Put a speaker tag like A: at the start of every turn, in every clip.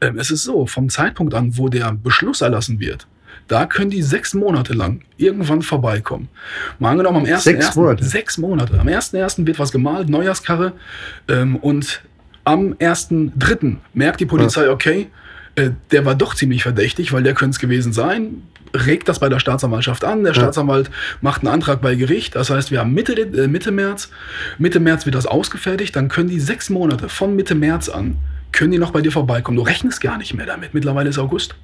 A: Ähm, es ist so, vom Zeitpunkt an, wo der Beschluss erlassen wird, da können die sechs Monate lang irgendwann vorbeikommen. Mal angenommen, am 1.
B: Sechs Monate?
A: Sechs Monate. Am 1.1. wird was gemalt, Neujahrskarre. Ähm, und am 1.3. merkt die Polizei, okay, äh, der war doch ziemlich verdächtig, weil der könnte es gewesen sein. Regt das bei der Staatsanwaltschaft an. Der
B: Ja.
A: Staatsanwalt macht einen Antrag bei Gericht. Das heißt, wir haben Mitte, äh, Mitte März. Mitte März wird das ausgefertigt. Dann können die sechs Monate von Mitte März an, können die noch bei dir vorbeikommen. Du rechnest gar nicht mehr damit. Mittlerweile ist August.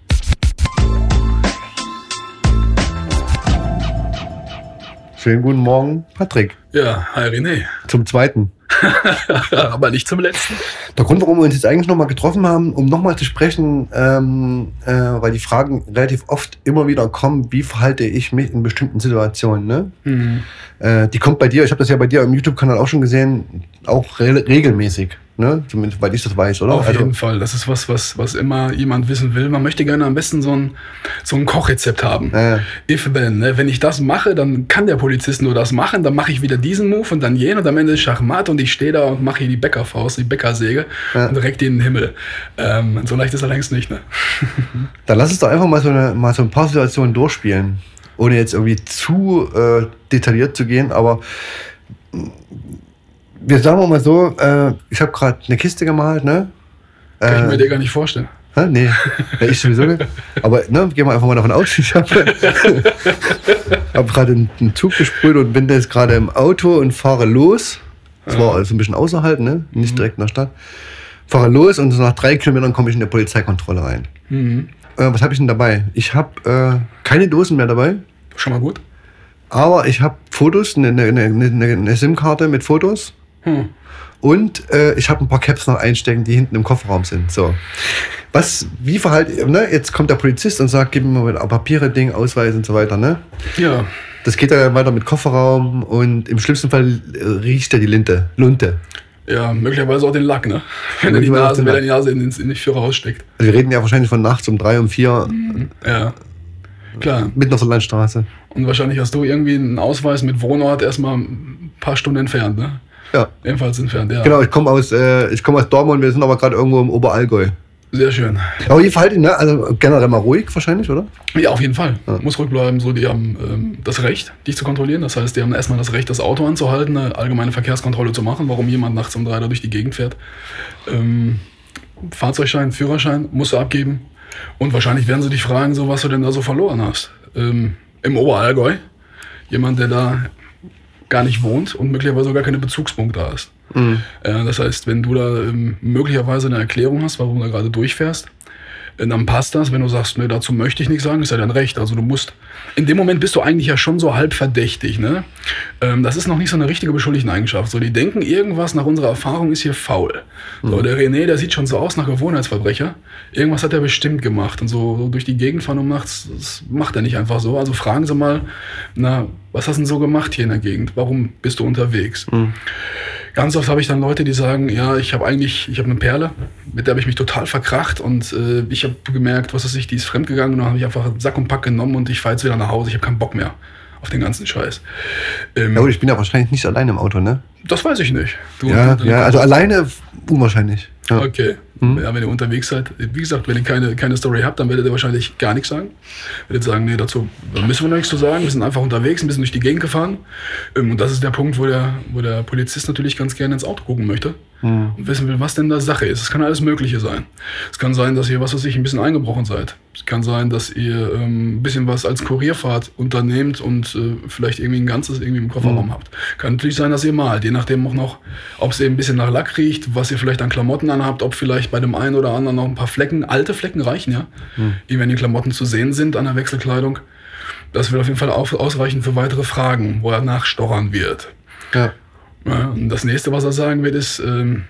B: Schönen guten Morgen, Patrick.
A: Ja, hi René.
B: Zum zweiten.
A: Aber nicht zum letzten.
B: Der Grund, warum wir uns jetzt eigentlich nochmal getroffen haben, um nochmal zu sprechen, ähm, äh, weil die Fragen relativ oft immer wieder kommen, wie verhalte ich mich in bestimmten Situationen. Ne?
A: Mhm.
B: Äh, die kommt bei dir, ich habe das ja bei dir im YouTube-Kanal auch schon gesehen, auch re regelmäßig. Ne? Zumindest, weil ich das weiß, oder?
A: Auf
B: Also-
A: jeden Fall. Das ist was, was, was immer jemand wissen will. Man möchte gerne am besten so ein, so ein Kochrezept haben.
B: Ja.
A: If then, ne? Wenn ich das mache, dann kann der Polizist nur das machen, dann mache ich wieder diesen Move und dann jenen und am Ende ist Schachmat und ich stehe da und mache hier die Bäckerfaust, die Bäckersäge
B: Ja.
A: und direkt in den Himmel. Ähm, so leicht ist er längst nicht, ne?
B: Dann lass uns doch einfach mal so, eine, mal so ein paar Situationen durchspielen, ohne jetzt irgendwie zu äh, detailliert zu gehen, aber wir sagen mal so, äh, ich habe gerade eine Kiste gemalt, ne?
A: Kann ich
B: Äh,
A: mir dir gar nicht vorstellen.
B: Hä? Nee, ja, ich sowieso nicht. Aber ne, gehen wir einfach mal davon aus, ich habe hab gerade einen, einen Zug gesprüht und bin jetzt gerade im Auto und fahre los. Das war also ein bisschen außerhalb, ne? nicht direkt in der Stadt. Fahre los und so nach drei Kilometern komme ich in eine Polizeikontrolle rein.
A: Mhm.
B: Äh, was habe ich denn dabei? Ich habe äh, keine Dosen mehr dabei,
A: Schon mal gut?
B: aber ich habe Fotos, eine, eine, eine, eine, eine SIM-Karte mit Fotos
A: Hm.
B: und äh, ich habe ein paar Caps noch einstecken, die hinten im Kofferraum sind. So. Was, wie verhalten, ne? Jetzt kommt der Polizist und sagt, gib mir mal Papiere, Ding, Ausweis und so weiter, ne?
A: Ja,
B: Das geht dann weiter mit Kofferraum und im schlimmsten Fall äh, riecht er die Linte, Lunte.
A: ja, möglicherweise auch den Lack, ne? Wenn er die Nase, wenn er die. Nase in, den- in die Führer raussteckt.
B: Also wir reden ja wahrscheinlich von nachts um drei, um vier,
A: Ja. Klar.
B: mitten auf der Landstraße.
A: Und wahrscheinlich hast du irgendwie einen Ausweis mit Wohnort erstmal ein paar Stunden entfernt, ne?
B: Ja.
A: Ebenfalls entfernt, ja.
B: Genau, ich komme aus, äh, ich komme aus Dortmund, wir sind aber gerade irgendwo im Oberallgäu.
A: Sehr schön.
B: Aber ihr verhaltet, ne? Also generell mal ruhig wahrscheinlich, oder?
A: Ja, auf jeden Fall.
B: Ja.
A: Muss rückbleiben. So, die haben ähm, das Recht, dich zu kontrollieren. Das heißt, die haben erstmal das Recht, das Auto anzuhalten, eine allgemeine Verkehrskontrolle zu machen, warum jemand nachts um drei da durch die Gegend fährt. Ähm, Fahrzeugschein, Führerschein musst du abgeben. Und wahrscheinlich werden sie dich fragen, so was du denn da so verloren hast. Ähm, Im Oberallgäu. Jemand, der da gar nicht wohnt und möglicherweise sogar keine Bezugspunkte hast. Äh, das heißt, wenn du da ähm, möglicherweise eine Erklärung hast, warum du da gerade durchfährst, äh, dann passt das. Wenn du sagst, ne, dazu möchte ich nichts sagen, ist ja dein Recht. Also du musst, in dem Moment bist du eigentlich ja schon so halb verdächtig. Ne? Ähm, das ist noch nicht so eine richtige Beschuldigteneigenschaft. So, die denken, irgendwas nach unserer Erfahrung ist hier faul. So, der René, der sieht schon so aus nach Gewohnheitsverbrecher. Irgendwas hat er bestimmt gemacht. Und so, so durch die Gegend fahren um nachts, das macht er nicht einfach so. Also fragen Sie mal, na, was hast du denn so gemacht hier in der Gegend? Warum bist du unterwegs? Ganz oft habe ich dann Leute, die sagen, ja, ich habe eigentlich, ich habe eine Perle, mit der habe ich mich total verkracht und äh, ich habe gemerkt, was weiß ich, die ist fremdgegangen und dann habe ich einfach Sack und Pack genommen und ich fahre jetzt wieder nach Hause, ich habe keinen Bock mehr auf den ganzen Scheiß. Ähm,
B: Ja gut, ich bin ja wahrscheinlich nicht alleine im Auto, ne?
A: das weiß ich nicht. Du,
B: Ja,
A: du-
B: ja also alleine unwahrscheinlich. Ja.
A: Okay. Ja, wenn ihr unterwegs seid, wie gesagt, wenn ihr keine, keine Story habt, dann werdet ihr wahrscheinlich gar nichts sagen. Werdet sagen, nee, dazu müssen wir noch nichts zu sagen. Wir sind einfach unterwegs, ein bisschen durch die Gegend gefahren. Ähm, Und das ist der Punkt, wo der, wo der Polizist natürlich ganz gerne ins Auto gucken möchte und wissen will, was denn da Sache ist. Es kann alles Mögliche sein. Es kann sein, dass ihr, was weiß ich, ein bisschen eingebrochen seid. Es kann sein, dass ihr ähm, ein bisschen was als Kurierfahrt unternehmt und äh, vielleicht irgendwie ein ganzes irgendwie im Kofferraum habt. Kann natürlich sein, dass ihr malt, je nachdem auch noch, ob es eben ein bisschen nach Lack riecht, was ihr vielleicht an Klamotten anhabt, ob vielleicht bei dem einen oder anderen noch ein paar Flecken, alte Flecken reichen ja, die wenn die Klamotten zu sehen sind an der Wechselkleidung. Das wird auf jeden Fall ausreichen für weitere Fragen, wo er nachstochern wird.
B: Ja.
A: Ja, und das nächste, was er sagen wird, ist, ähm,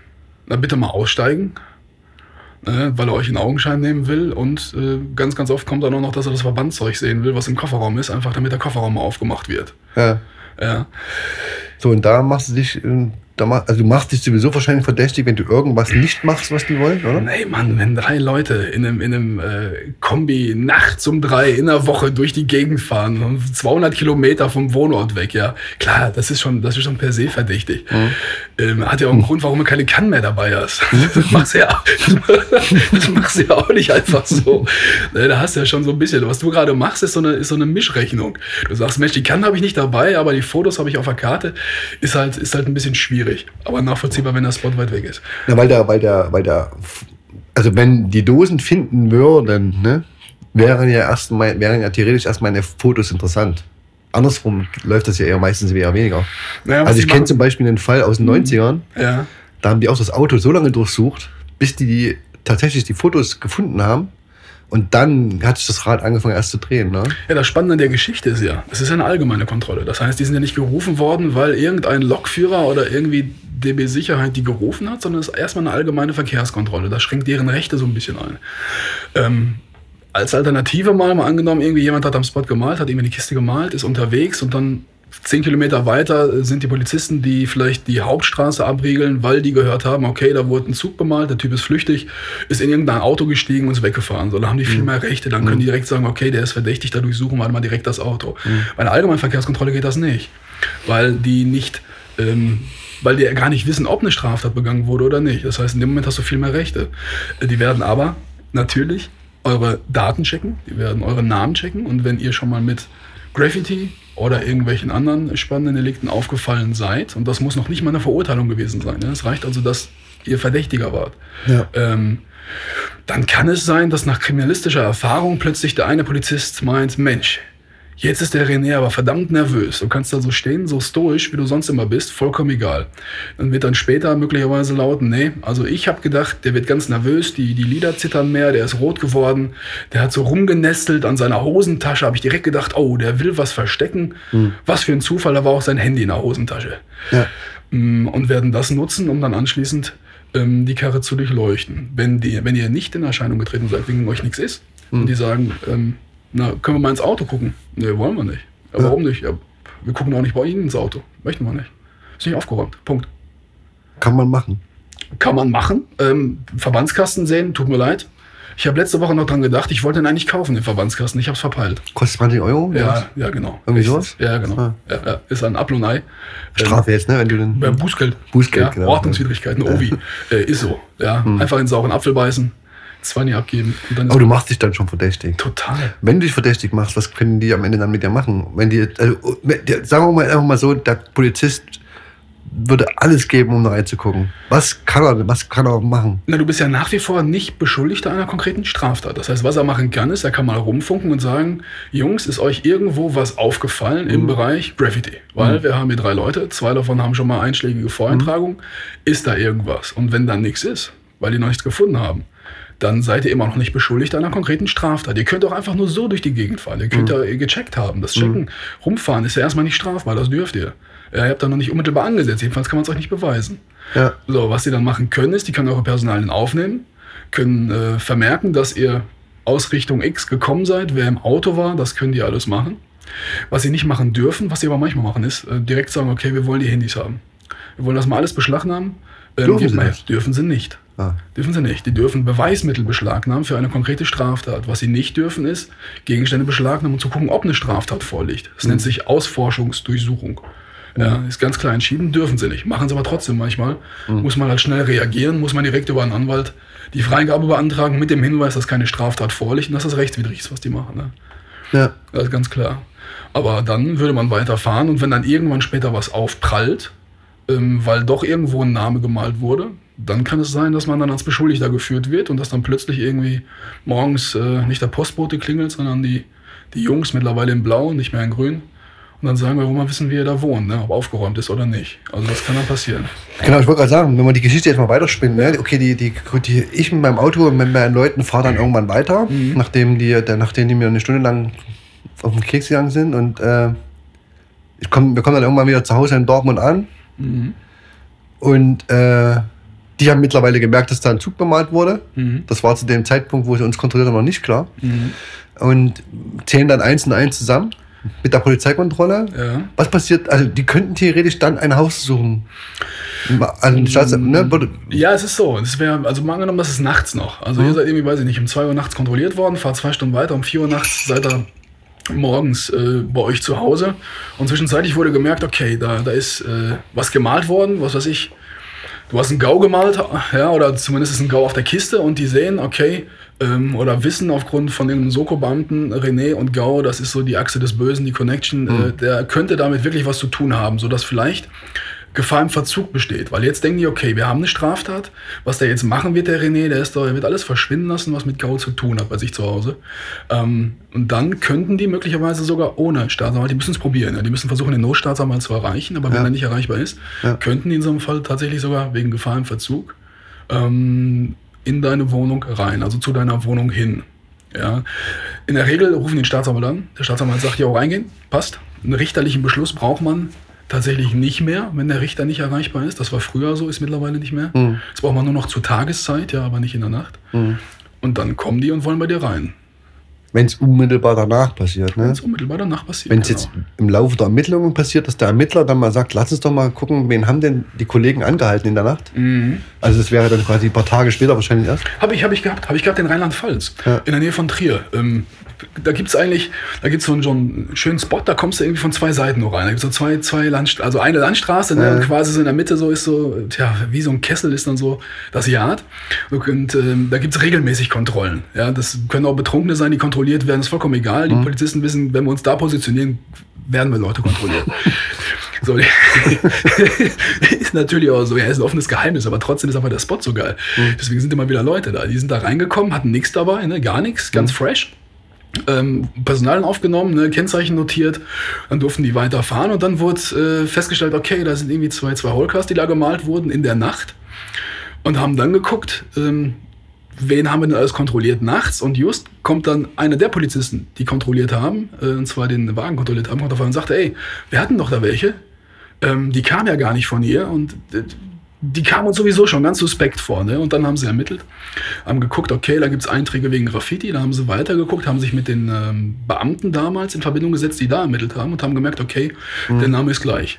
A: na bitte mal aussteigen, ne, weil er euch in Augenschein nehmen will. Und äh, ganz, ganz oft kommt dann auch noch, dass er das Verbandzeug sehen will, was im Kofferraum ist, einfach damit der Kofferraum mal aufgemacht wird.
B: ja.
A: Ja,
B: So, und da machst du dich, äh, da mach, also du machst dich sowieso wahrscheinlich verdächtig, wenn du irgendwas nicht machst, was die wollen, oder?
A: Nee, Mann, wenn drei Leute in einem, in einem äh, Kombi nachts um drei in der Woche durch die Gegend fahren, 200 Kilometer vom Wohnort weg, ja, klar, das ist schon, das ist schon per se verdächtig. Mhm. Ähm, hat ja auch einen mhm. Grund, warum du keine Kann mehr dabei hast. Mhm. Das machst du ja, das machst du ja auch nicht einfach so. Ne, da hast du ja schon so ein bisschen, was du gerade machst, ist so eine, ist so eine Mischrechnung. Du sagst, Mensch, die Kann habe ich nicht dabei, aber die Fotos habe ich auf der Karte, ist halt, ist halt ein bisschen schwierig aber nachvollziehbar, wenn der Spot weit weg ist.
B: Ja, weil der, weil der, weil der, also wenn die Dosen finden würden, ne, wären ja erst mal, wären ja theoretisch erst meine Fotos interessant. Andersrum läuft das ja eher meistens eher weniger. Naja, also ich kenne zum Beispiel einen Fall aus den 90ern. Mhm. Ja. Da haben die auch das Auto so lange durchsucht, bis die, die tatsächlich die Fotos gefunden haben und dann hat sich das Rad angefangen erst zu drehen. Ne?
A: Ja, das Spannende an der Geschichte ist ja, es ist eine allgemeine Kontrolle. Das heißt, die sind ja nicht gerufen worden, weil irgendein Lokführer oder irgendwie DB Sicherheit die gerufen hat, sondern es ist erstmal eine allgemeine Verkehrskontrolle. Das schränkt deren Rechte so ein bisschen ein. Ähm, als Alternative mal, mal angenommen, irgendwie jemand hat am Spot gemalt, hat irgendwie die Kiste gemalt, ist unterwegs und dann zehn Kilometer weiter sind die Polizisten, die vielleicht die Hauptstraße abriegeln, weil die gehört haben, okay, da wurde ein Zug bemalt, der Typ ist flüchtig, ist in irgendein Auto gestiegen und ist weggefahren. So, da haben die viel mhm. mehr Rechte. Dann können die mhm. direkt sagen, okay, der ist verdächtig, dadurch suchen wir mal direkt das Auto. Mhm. Bei einer allgemeinen Verkehrskontrolle geht das nicht, weil die nicht ähm, weil die gar nicht wissen, ob eine Straftat begangen wurde oder nicht. Das heißt, in dem Moment hast du viel mehr Rechte. Die werden aber natürlich eure Daten checken, die werden eure Namen checken und wenn ihr schon mal mit Graffiti oder irgendwelchen anderen spannenden Delikten aufgefallen seid. Und das muss noch nicht mal eine Verurteilung gewesen sein. Es reicht also, dass ihr Verdächtiger wart. Ja. Ähm, dann kann es sein, dass nach kriminalistischer Erfahrung plötzlich der eine Polizist meint, Mensch, Jetzt ist der René aber verdammt nervös. Du kannst da so stehen, so stoisch, wie du sonst immer bist, vollkommen egal. Dann wird dann später möglicherweise lauten, nee, also ich habe gedacht, der wird ganz nervös, die, die Lider zittern mehr, der ist rot geworden, der hat so rumgenestelt an seiner Hosentasche, habe ich direkt gedacht, oh, der will was verstecken. Mhm. Was für ein Zufall, da war auch sein Handy in der Hosentasche. Ja. Mm, und werden das nutzen, um dann anschließend ähm, die Karre zu durchleuchten. Wenn, die, wenn ihr nicht in Erscheinung getreten seid, wegen euch nichts ist, mhm. und die sagen, ähm, na, können wir mal ins Auto gucken? Nee, wollen wir nicht. Ja, warum nicht? Ja, wir gucken auch nicht bei Ihnen ins Auto. Möchten wir nicht. Ist nicht aufgeräumt. Punkt.
B: Kann man machen.
A: Kann man machen. Ähm, Verbandskasten sehen, tut mir leid. Ich habe letzte Woche noch dran gedacht, ich wollte den eigentlich kaufen, den Verbandskasten. Ich habe es verpeilt.
B: Kostet 20 Euro?
A: Ja, ja, genau.
B: Irgendwie sowas?
A: Ja, genau. Ah. Ja, ja, ist ein Ablonei.
B: Strafe jetzt, ne? Wenn du den.
A: Ja, Bußgeld.
B: Bußgeld,
A: ja, genau. Ordnungswidrigkeiten, Ovi. Äh, ist so. Ja, hm. Einfach in sauren Apfel beißen. 20 abgeben.
B: Aber du machst dich dann schon verdächtig.
A: Total.
B: Wenn du dich verdächtig machst, was können die am Ende dann mit dir machen? Wenn die, also, sagen wir mal einfach mal so, der Polizist würde alles geben, um da reinzugucken. Was kann er, was kann er machen?
A: Na, du bist ja nach wie vor nicht Beschuldigter einer konkreten Straftat. Das heißt, was er machen kann, ist, er kann mal rumfunken und sagen, Jungs, ist euch irgendwo was aufgefallen mhm. im Bereich Graffiti? Weil mhm. wir haben hier drei Leute, zwei davon haben schon mal einschlägige Voreintragungen. Mhm. Ist da irgendwas? Und wenn da nichts ist, weil die noch nichts gefunden haben, dann seid ihr immer noch nicht beschuldigt einer konkreten Straftat. Ihr könnt auch einfach nur so durch die Gegend fahren. Ihr könnt mhm. ja gecheckt haben. Das Checken, mhm. rumfahren ist ja erstmal nicht strafbar, das dürft ihr. Ja, ihr habt da noch nicht unmittelbar angesetzt, jedenfalls kann man es euch nicht beweisen. Ja. So, was sie dann machen können, ist, die können eure Personalien aufnehmen, können äh, vermerken, dass ihr aus Richtung X gekommen seid, wer im Auto war, das können die alles machen. Was sie nicht machen dürfen, was sie aber manchmal machen, ist äh, direkt sagen, okay, wir wollen die Handys haben. Wir wollen das mal alles beschlagnahmen. Ähm, dürfen, sie mal, dürfen sie nicht. Ah. Dürfen sie nicht. Die dürfen Beweismittel beschlagnahmen für eine konkrete Straftat. Was sie nicht dürfen, ist Gegenstände beschlagnahmen, um zu gucken, ob eine Straftat vorliegt. Das mhm. nennt sich Ausforschungsdurchsuchung. Ja, ist ganz klar entschieden, dürfen sie nicht. Machen sie aber trotzdem manchmal. Mhm. Muss man halt schnell reagieren, muss man direkt über einen Anwalt die Freigabe beantragen mit dem Hinweis, dass keine Straftat vorliegt und dass das rechtswidrig ist, was die machen. Ne? Ja. Das ist ganz klar. Aber dann würde man weiterfahren und wenn dann irgendwann später was aufprallt, ähm, weil doch irgendwo ein Name gemalt wurde, dann kann es sein, dass man dann als Beschuldigter geführt wird und dass dann plötzlich irgendwie morgens äh, nicht der Postbote klingelt, sondern die, die Jungs mittlerweile in Blau und nicht mehr in Grün. Und dann sagen wir, wo man wissen, wie er da wohnt, ne? ob aufgeräumt ist oder nicht. Also das kann dann passieren.
B: Genau, ich wollte gerade sagen, wenn man die Geschichte jetzt mal weiterspinnt, ne? okay, die, die, die, ich mit meinem Auto und mit meinen Leuten fahre dann irgendwann weiter, mhm. nachdem, die, der, nachdem die mir eine Stunde lang auf den Keks gegangen sind und äh, ich komm, wir kommen dann irgendwann wieder zu Hause in Dortmund an mhm. und äh, die haben mittlerweile gemerkt, dass da ein Zug bemalt wurde. Mhm. Das war zu dem Zeitpunkt, wo sie uns kontrolliert haben, noch nicht klar. Mhm. Und zählen dann eins und eins zusammen mit der Polizeikontrolle. Ja. Was passiert? Also, die könnten theoretisch dann ein Haus suchen. Also, Staats ne, wurde,
A: Ja, es ist so. Es wäre, also mal angenommen, das ist nachts noch. Also ihr seid irgendwie, weiß ich nicht, um 2 Uhr nachts kontrolliert worden, fahrt zwei Stunden weiter, um 4 Uhr nachts seid ihr morgens äh, bei euch zu Hause. Und zwischenzeitlich wurde gemerkt, okay, da, da ist äh, was gemalt worden, was weiß ich. Du hast einen Gau gemalt, ja, oder zumindest ist ein Gau auf der Kiste und die sehen, okay, ähm, oder wissen aufgrund von dem Soko-Beamten René und Gau, das ist so die Achse des Bösen, die Connection, äh, der könnte damit wirklich was zu tun haben, sodass vielleicht Gefahr im Verzug besteht. Weil jetzt denken die, okay, wir haben eine Straftat, was der jetzt machen wird, der René, der ist doch, der wird alles verschwinden lassen, was mit Gau zu tun hat bei sich zu Hause. Ähm, und dann könnten die möglicherweise sogar ohne Staatsanwalt, die müssen es probieren, ja, die müssen versuchen, den Notstaatsanwalt zu erreichen, aber wenn
B: Ja.
A: er nicht erreichbar ist,
B: Ja.
A: könnten die in so einem Fall tatsächlich sogar wegen Gefahr im Verzug ähm, in deine Wohnung rein, also zu deiner Wohnung hin. Ja. In der Regel rufen den Staatsanwalt an. Der Staatsanwalt sagt, ja, reingehen, passt. Einen richterlichen Beschluss braucht man tatsächlich nicht mehr, wenn der Richter nicht erreichbar ist. Das war früher so, ist mittlerweile nicht mehr. Das braucht man nur noch zur Tageszeit, ja, aber nicht in der Nacht. Und dann kommen die und wollen bei dir rein.
B: wenn es unmittelbar danach passiert. Ne?
A: Das ist unmittelbar danach passiert.
B: Wenn es jetzt im Laufe der Ermittlungen passiert, dass der Ermittler dann mal sagt, lass uns doch mal gucken, wen haben denn die Kollegen angehalten in der Nacht?
A: Mhm.
B: Also das wäre dann quasi ein paar Tage später wahrscheinlich erst.
A: Habe ich, hab ich gehabt, habe ich gehabt in Rheinland-Pfalz,
B: Ja.
A: in der Nähe von Trier. Ähm, da gibt es eigentlich, da gibt es so, einen- so einen schönen Spot, da kommst du irgendwie von zwei Seiten nur rein. Da gibt es so zwei, zwei Landstraßen, also eine Landstraße, ne,
B: Ja.
A: und quasi so in der Mitte so ist so, tja, wie so ein Kessel ist dann so das Yard. Und ähm, da gibt es regelmäßig Kontrollen. Ja, das können auch Betrunkene sein, die kontrolliert werden, ist vollkommen egal. Die Polizisten wissen, wenn wir uns da positionieren, werden wir Leute kontrollieren. So, ist natürlich auch so, ja, ist ein offenes Geheimnis, aber trotzdem ist einfach der Spot so geil. Deswegen sind immer wieder Leute da. Die sind da reingekommen, hatten nichts dabei, ne, gar nichts, ganz fresh. Ähm, Personal aufgenommen, ne, Kennzeichen notiert, dann durften die weiterfahren und dann wurde äh, festgestellt, okay, da sind irgendwie zwei, zwei Holcars, die da gemalt wurden in der Nacht und haben dann geguckt, ähm, wen haben wir denn alles kontrolliert nachts und just kommt dann einer der Polizisten, die kontrolliert haben, äh, und zwar den Wagen kontrolliert haben, kommt auf und sagte, ey, wir hatten doch da welche, ähm, die kamen ja gar nicht von hier und äh, die kamen uns sowieso schon ganz suspekt vor. Ne? Und dann haben sie ermittelt, haben geguckt, okay, da gibt es Einträge wegen Graffiti, da haben sie weitergeguckt, haben sich mit den ähm, Beamten damals in Verbindung gesetzt, die da ermittelt haben und haben gemerkt, okay, der Name ist gleich.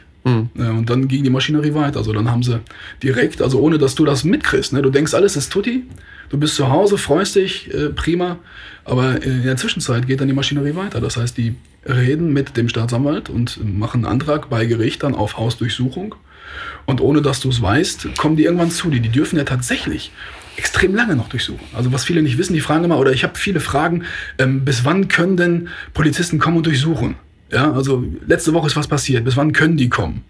A: Ja, und dann ging die Maschinerie weiter. Also dann haben sie direkt, also ohne dass du das mitkriegst, ne? du denkst, alles ist tutti, du bist zu Hause, freust dich, äh, prima, aber in der Zwischenzeit geht dann die Maschinerie weiter. Das heißt, die reden mit dem Staatsanwalt und machen einen Antrag bei Gericht dann auf Hausdurchsuchung. Und ohne dass du es weißt, kommen die irgendwann zu dir. Die dürfen ja tatsächlich extrem lange noch durchsuchen. Also was viele nicht wissen, die fragen immer, oder ich habe viele Fragen, ähm, bis wann können denn Polizisten kommen und durchsuchen? Ja, also letzte Woche ist was passiert. Bis wann können die kommen?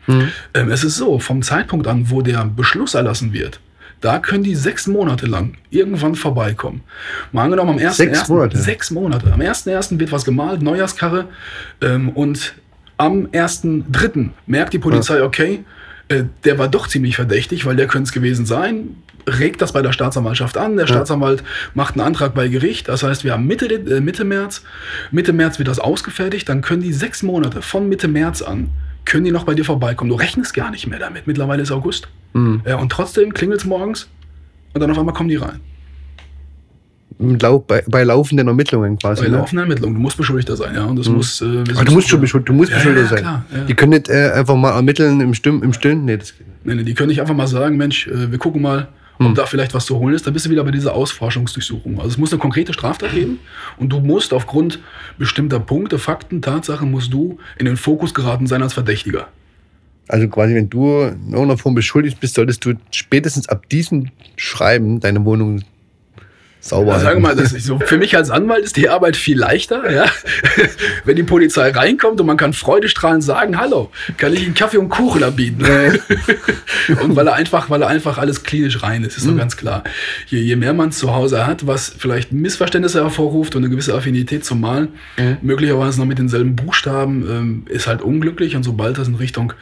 A: Ähm, es ist so, vom Zeitpunkt an, wo der Beschluss erlassen wird, da können die sechs Monate lang irgendwann vorbeikommen. Mal angenommen, am 1.
B: Sechs Monate?
A: Sechs Monate. Am 1.1. wird was gemalt, Neujahrskarre. Ähm, und am 1.3. merkt die Polizei, okay, äh, der war doch ziemlich verdächtig, weil der könnte es gewesen sein. Regt das bei der Staatsanwaltschaft an. Der Staatsanwalt macht einen Antrag bei Gericht. Das heißt, wir haben Mitte, äh, Mitte März. Mitte März wird das ausgefertigt. Dann können die sechs Monate von Mitte März an, können die noch bei dir vorbeikommen. Du rechnest gar nicht mehr damit. Mittlerweile ist August. Ja, und trotzdem klingelt es morgens und dann auf einmal kommen die rein.
B: Bei, bei laufenden Ermittlungen quasi.
A: Bei
B: ne?
A: laufenden Ermittlungen. Du musst Beschuldigter sein, ja. Und das muss. Äh,
B: Aber du musst schon beschuldigt, du musst
A: Ja,
B: beschuldigt
A: ja,
B: sein.
A: klar, ja.
B: Die können nicht äh, einfach mal ermitteln im Stimmen, im Stillen. Nee, das geht nicht.
A: Nee, nee, die können nicht einfach mal sagen, Mensch, äh, wir gucken mal, ob da vielleicht was zu holen ist. Dann bist du wieder bei dieser Ausforschungsdurchsuchung. Also es muss eine konkrete Straftat geben und du musst aufgrund bestimmter Punkte, Fakten, Tatsachen, musst du in den Fokus geraten sein als Verdächtiger.
B: Also quasi, wenn du in irgendeiner Form beschuldigt bist, solltest du spätestens ab diesem Schreiben deine Wohnung sauber
A: Ja, sagen wir mal, das ist so, für mich als Anwalt ist die Arbeit viel leichter, ja? wenn die Polizei reinkommt und man kann freudestrahlend sagen, hallo, kann ich Ihnen Kaffee und Kuchen anbieten? und weil er einfach, weil er einfach alles klinisch rein ist, ist doch ganz klar. Je, je mehr man zu Hause hat, was vielleicht Missverständnisse hervorruft und eine gewisse Affinität zum Malen, möglicherweise noch mit denselben Buchstaben, ähm, ist halt unglücklich und sobald das in Richtung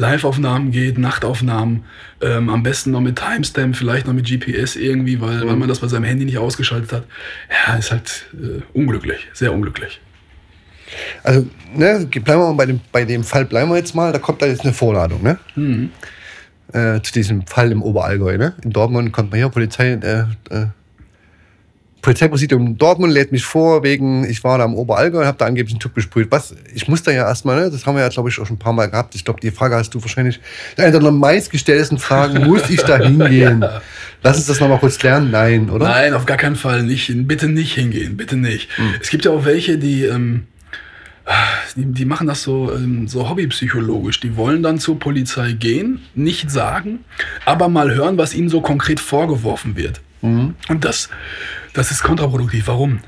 A: Live-Aufnahmen geht, Nachtaufnahmen, ähm, am besten noch mit Timestamp, vielleicht noch mit GPS irgendwie, weil, weil man das bei seinem Handy nicht ausgeschaltet hat. Ja, ist halt äh, unglücklich, sehr unglücklich.
B: Also, ne, bleiben wir mal bei dem, bei dem Fall, bleiben wir jetzt mal, da kommt da jetzt eine Vorladung, ne?
A: Mhm.
B: Äh, zu diesem Fall im Oberallgäu, ne? In Dortmund kommt man hier, Polizei, äh, äh, Polizeipräsidium Dortmund lädt mich vor, wegen, ich war da im Oberallgäu und habe da angeblich einen Typ besprüht. Was, ich muss da ja erstmal, ne, das haben wir ja, glaube ich, auch schon ein paar Mal gehabt. Ich glaube, die Frage hast du wahrscheinlich, eine der meistgestelltesten Fragen, muss ich da hingehen? Lass uns das nochmal kurz lernen. Nein, oder?
A: Nein, auf gar keinen Fall nicht. Bitte nicht hingehen, bitte nicht. Mhm. Es gibt ja auch welche, die, ähm, die, die, machen das so, ähm, so hobbypsychologisch. Die wollen dann zur Polizei gehen, nicht sagen, aber mal hören, was ihnen so konkret vorgeworfen wird. Mhm. Und das, das ist kontraproduktiv. Warum?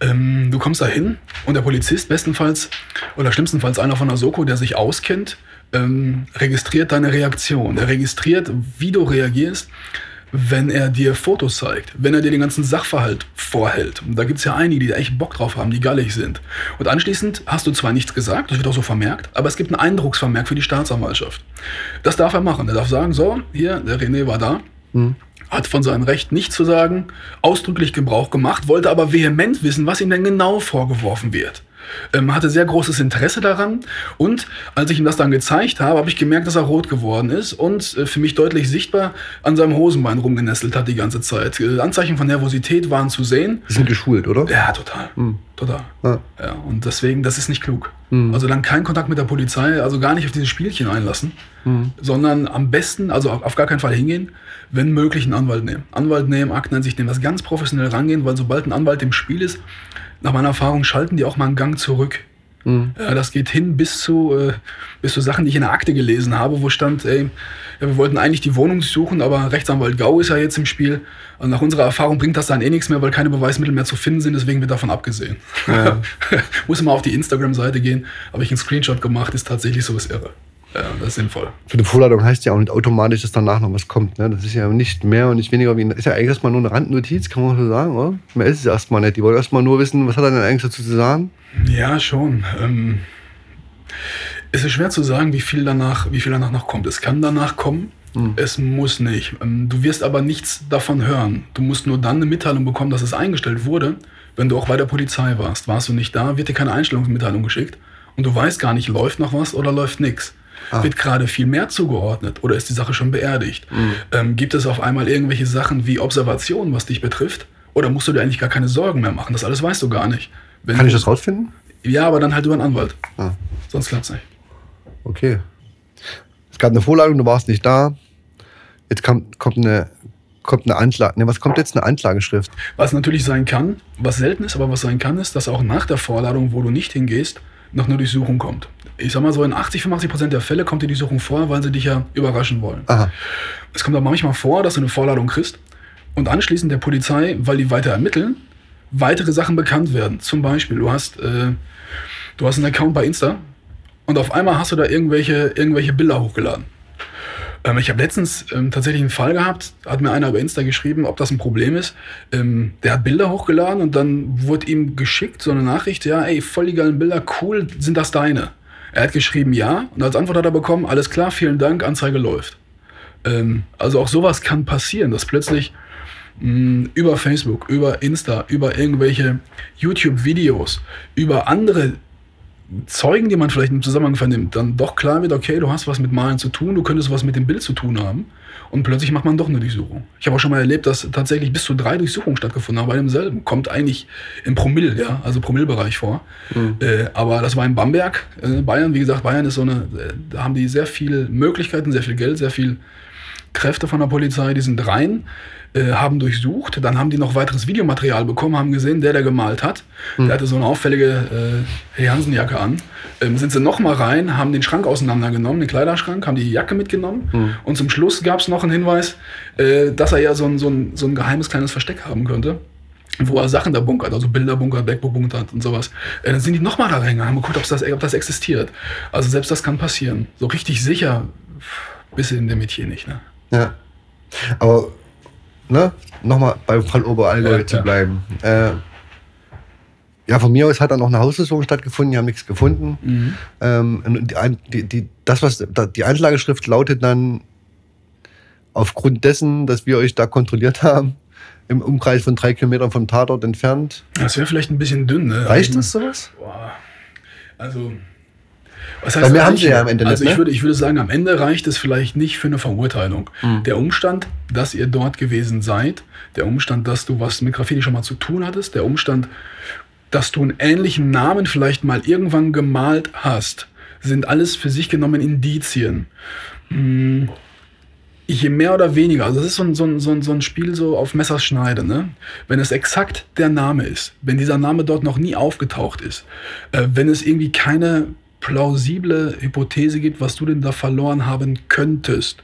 A: Ähm, du kommst da hin und der Polizist, bestenfalls oder schlimmstenfalls einer von der Soko, der sich auskennt, ähm, registriert deine Reaktion. Er registriert, wie du reagierst wenn er dir Fotos zeigt, wenn er dir den ganzen Sachverhalt vorhält. Und da gibt es ja einige, die da echt Bock drauf haben, die gallig sind. Und anschließend hast du zwar nichts gesagt, das wird auch so vermerkt, aber es gibt einen Eindrucksvermerk für die Staatsanwaltschaft. Das darf er machen. Er darf sagen, so, hier, der René war da. Mhm hat von seinem Recht nichts zu sagen, ausdrücklich Gebrauch gemacht, wollte aber vehement wissen, was ihm denn genau vorgeworfen wird ähm, hatte sehr großes Interesse daran. Und als ich ihm das dann gezeigt habe, habe ich gemerkt, dass er rot geworden ist und äh, für mich deutlich sichtbar an seinem Hosenbein rumgenestelt hat die ganze Zeit. Äh, Anzeichen von Nervosität waren zu sehen.
B: Die sind geschult, oder?
A: Ja, total. Mhm. Total. Ja. ja. Und deswegen, das ist nicht klug. Mhm. Also dann kein Kontakt mit der Polizei, also gar nicht auf diese Spielchen einlassen, mhm. sondern am besten, also auf gar keinen Fall hingehen, wenn möglich einen Anwalt nehmen. Anwalt nehmen, Akten sich nehmen, das ganz professionell rangehen, weil sobald ein Anwalt im Spiel ist, nach meiner Erfahrung schalten die auch mal einen Gang zurück. Mhm. Ja, das geht hin bis zu, äh, bis zu Sachen, die ich in der Akte gelesen habe, wo stand, ey, ja, wir wollten eigentlich die Wohnung suchen, aber Rechtsanwalt Gau ist ja jetzt im Spiel. Und nach unserer Erfahrung bringt das dann eh nichts mehr, weil keine Beweismittel mehr zu finden sind, deswegen wird davon abgesehen. Ja. Muss mal auf die Instagram-Seite gehen, habe ich einen Screenshot gemacht, ist tatsächlich so was irre. Ja, das ist sinnvoll.
B: Für eine Vorladung heißt ja auch nicht automatisch, dass danach noch was kommt. Ne? Das ist ja nicht mehr und nicht weniger wie. Ist ja eigentlich erstmal nur eine Randnotiz, kann man so sagen, oder? Mehr ist es erstmal nicht. Die wollen erstmal nur wissen, was hat er denn eigentlich dazu zu sagen?
A: Ja, schon. Ähm, es ist schwer zu sagen, wie viel danach, wie viel danach noch kommt. Es kann danach kommen, hm. es muss nicht. Ähm, du wirst aber nichts davon hören. Du musst nur dann eine Mitteilung bekommen, dass es eingestellt wurde, wenn du auch bei der Polizei warst. Warst du nicht da, wird dir keine Einstellungsmitteilung geschickt und du weißt gar nicht, läuft noch was oder läuft nichts. Ah. Wird gerade viel mehr zugeordnet oder ist die Sache schon beerdigt? Mhm. Ähm, gibt es auf einmal irgendwelche Sachen wie Observationen, was dich betrifft? Oder musst du dir eigentlich gar keine Sorgen mehr machen? Das alles weißt du gar nicht.
B: Wenn Kann ich das rausfinden?
A: Ja, aber dann halt über einen Anwalt. Ah. Sonst klappt es nicht.
B: Okay. Es gab eine Vorladung, du warst nicht da. Jetzt kommt, kommt eine kommt eine Anklage. Ne, was kommt jetzt eine Anklageschrift?
A: Was natürlich sein kann, was selten ist, aber was sein kann, ist, dass auch nach der Vorladung, wo du nicht hingehst, noch eine Durchsuchung kommt ich sag mal so, in 80, 85 Prozent der Fälle kommt dir die Suchung vor, weil sie dich ja überraschen wollen. Aha. Es kommt aber manchmal vor, dass du eine Vorladung kriegst und anschließend der Polizei, weil die weiter ermitteln, weitere Sachen bekannt werden. Zum Beispiel, du hast, äh, du hast einen Account bei Insta und auf einmal hast du da irgendwelche, irgendwelche Bilder hochgeladen. Ähm, ich habe letztens ähm, tatsächlich einen Fall gehabt, hat mir einer über Insta geschrieben, ob das ein Problem ist. Ähm, der hat Bilder hochgeladen und dann wurde ihm geschickt so eine Nachricht, ja, ey, voll die geilen Bilder, cool, sind das deine? Er hat geschrieben ja und als Antwort hat er bekommen, alles klar, vielen Dank, Anzeige läuft. Ähm, also auch sowas kann passieren, dass plötzlich mm, über Facebook, über Insta, über irgendwelche YouTube-Videos, über andere Zeugen, die man vielleicht im Zusammenhang vernimmt, dann doch klar wird, okay, du hast was mit Malen zu tun, du könntest was mit dem Bild zu tun haben. Und plötzlich macht man doch eine Durchsuchung. Ich habe auch schon mal erlebt, dass tatsächlich bis zu drei Durchsuchungen stattgefunden haben bei demselben. Kommt eigentlich im Promille, ja, also Promillbereich vor. Mhm. Äh, aber das war in Bamberg, äh, Bayern. Wie gesagt, Bayern ist so eine, äh, da haben die sehr viele Möglichkeiten, sehr viel Geld, sehr viel Kräfte von der Polizei. Die sind rein äh, haben durchsucht, dann haben die noch weiteres Videomaterial bekommen, haben gesehen, der, der gemalt hat, mhm. der hatte so eine auffällige äh, Hansen-Jacke an. Ähm, sind sie nochmal rein, haben den Schrank auseinandergenommen, den Kleiderschrank, haben die Jacke mitgenommen mhm. und zum Schluss gab es noch einen Hinweis, äh, dass er ja so ein, so, ein, so ein geheimes kleines Versteck haben könnte wo er Sachen da bunkert, also Bilder bunkert, Backbook bunkert und sowas. Äh, dann sind die nochmal da reingegangen, haben geguckt, das, ob das existiert. Also selbst das kann passieren. So richtig sicher bist du in dem Metier nicht. Ne?
B: Ja. Aber ne, nochmal beim Fall Oberallgäu ja, zu bleiben. Äh, ja, von mir aus hat dann noch eine Hausdurchsuchung stattgefunden, die haben nichts gefunden. Mhm. Ähm, die, die, das, was, die Anklageschrift lautet dann, aufgrund dessen, dass wir euch da kontrolliert haben, im Umkreis von drei Kilometern vom Tatort entfernt.
A: Das wäre vielleicht ein bisschen dünn, ne?
B: Reicht das sowas?
A: Boah. Also, Was
B: Weil mehr haben
A: reichen?
B: sie ja am Ende
A: Also
B: nicht,
A: ich,
B: ne?
A: würde, ich würde sagen, am Ende reicht es vielleicht nicht für eine Verurteilung.
B: Hm.
A: Der Umstand, dass ihr dort gewesen seid, der Umstand, dass du was mit Graffiti schon mal zu tun hattest, der Umstand, dass du einen ähnlichen Namen vielleicht mal irgendwann gemalt hast, sind alles für sich genommen Indizien. Hm, Je mehr oder weniger, also das ist so ein, so ein, so ein, so ein Spiel so auf Messers Schneide, ne? Wenn es exakt der Name ist, wenn dieser Name dort noch nie aufgetaucht ist, äh, wenn es irgendwie keine plausible Hypothese gibt, was du denn da verloren haben könntest.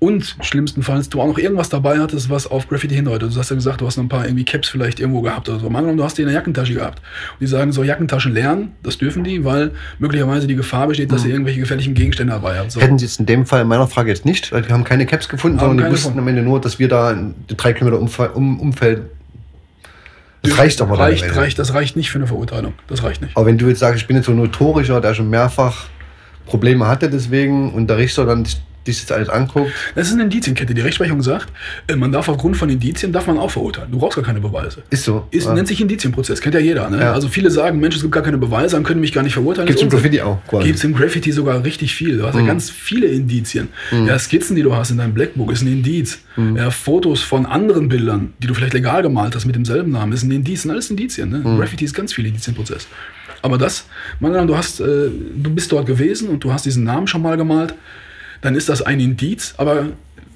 A: Und schlimmstenfalls du auch noch irgendwas dabei hattest, was auf Graffiti hindeutet. Du hast ja gesagt, du hast noch ein paar irgendwie Caps vielleicht irgendwo gehabt oder so. Mal angenommen, du hast die in der Jackentasche gehabt. Und die sagen so, Jackentaschen leeren, das dürfen die, weil möglicherweise die Gefahr besteht, dass ihr irgendwelche gefährlichen Gegenstände dabei habt. So.
B: Hätten sie jetzt in dem Fall in meiner Frage jetzt nicht, weil die haben keine Caps gefunden,
A: Haben
B: sondern die wussten
A: gefunden.
B: am Ende nur, dass wir da drei Kilometer um, Umfeld. Das reicht aber
A: reicht, reicht, Das reicht nicht für eine Verurteilung. Das reicht nicht.
B: Aber wenn du jetzt sagst, ich bin jetzt so ein notorischer, der schon mehrfach Probleme hatte deswegen und der Richter dann dich jetzt alles anguckt,
A: Das ist eine Indizienkette. Die Rechtsprechung sagt, äh, man darf aufgrund von Indizien darf man auch verurteilen. Du brauchst gar keine Beweise.
B: ist so.
A: Ist,
B: Ah.
A: Nennt sich Indizienprozess, kennt ja jeder. Ne?
B: Ja.
A: Also viele sagen, Mensch, es gibt gar keine Beweise, dann können mich gar nicht verurteilen.
B: Gibt's
A: Das
B: im. Graffiti auch.
A: Gibt es im Graffiti sogar richtig viel. Du hast ja ganz viele Indizien. Ja, Skizzen, die du hast in deinem Blackbook, ist ein Indiz. Ja, Fotos von anderen Bildern, die du vielleicht legal gemalt hast mit demselben Namen, ist ein Indiz. sind alles Indizien. Ne? Graffiti ist ganz viel Indizienprozess. Aber das, mal angenommen, du, hast, äh, du bist dort gewesen und du hast diesen Namen schon mal gemalt, dann ist das ein Indiz, aber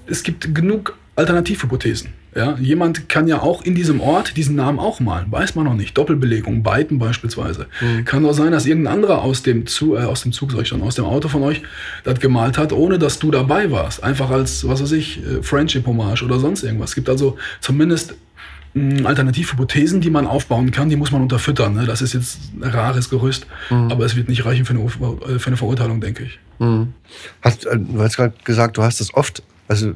A: es gibt genug Alternativhypothesen. Ja, jemand kann ja auch in diesem Ort diesen Namen auch malen, weiß man noch nicht. Doppelbelegung, Beiten beispielsweise. Kann doch sein, dass irgendein anderer aus dem, Zu äh, aus dem Zug, sag ich schon, aus dem Auto von euch das gemalt hat, ohne dass du dabei warst. Einfach als, was weiß ich, äh, Friendship-Hommage oder sonst irgendwas. Es gibt also zumindest mh, Alternativhypothesen, die man aufbauen kann, die muss man unterfüttern. Ne? Das ist jetzt ein rares Gerüst, aber es wird nicht reichen für eine, äh, für eine Verurteilung, denke ich.
B: Hast, äh, du hast gerade gesagt, du hast das oft, also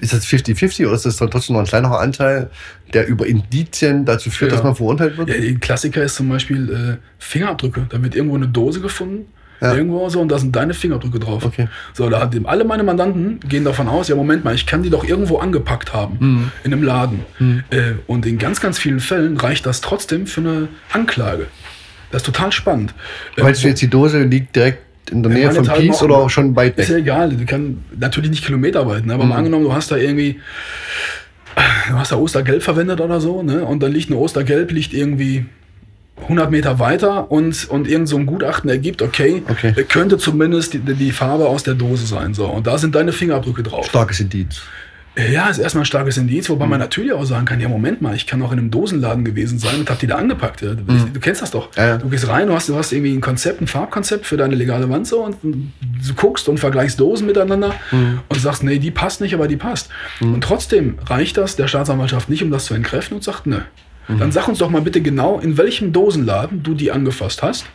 B: ist das 50-50 oder ist das dann trotzdem noch ein kleinerer Anteil, der über Indizien dazu führt,
A: Ja.
B: dass man verurteilt wird?
A: Ja, die Klassiker ist zum Beispiel äh, Fingerabdrücke. Da wird irgendwo eine Dose gefunden,
B: Ja.
A: irgendwo so, und da sind deine Fingerabdrücke drauf.
B: Okay.
A: So, da hat alle meine Mandanten gehen davon aus, ja, Moment mal, ich kann die doch irgendwo angepackt haben
B: Mhm.
A: in einem Laden. Äh, und in ganz, ganz vielen Fällen reicht das trotzdem für eine Anklage. Das ist total spannend. Äh,
B: Meinst du jetzt, die Dose liegt direkt in der Nähe von
A: noch-
B: oder auch schon weit
A: Ist ja
B: weg?
A: egal, du kannst natürlich nicht kilometerweit, ne? aber
B: Mhm.
A: mal angenommen, du hast da irgendwie, du hast da Ostergelb verwendet oder so, ne? und dann liegt ein Ostergelb, liegt irgendwie 100 Meter weiter und, und irgend so ein Gutachten ergibt, okay,
B: Okay.
A: könnte zumindest die, die Farbe aus der Dose sein. So. Und da sind deine Fingerabdrücke drauf.
B: Starkes Indiz.
A: Ja, ist erstmal ein starkes Indiz, wobei
B: Mhm.
A: man natürlich auch sagen kann, ja, Moment mal, ich kann auch in einem Dosenladen gewesen sein und hab die da angepackt. Ja. Du, du kennst das doch.
B: Mhm. Ja.
A: Du gehst rein, du hast, du hast irgendwie ein Konzept, ein Farbkonzept für deine legale Wand so und du guckst und vergleichst Dosen miteinander
B: Mhm.
A: und sagst, nee, die passt nicht, aber die passt. Und trotzdem reicht das der Staatsanwaltschaft nicht, um das zu entkräften und sagt, ne.
B: Mhm.
A: Dann sag uns doch mal bitte genau, in welchem Dosenladen du die angefasst hast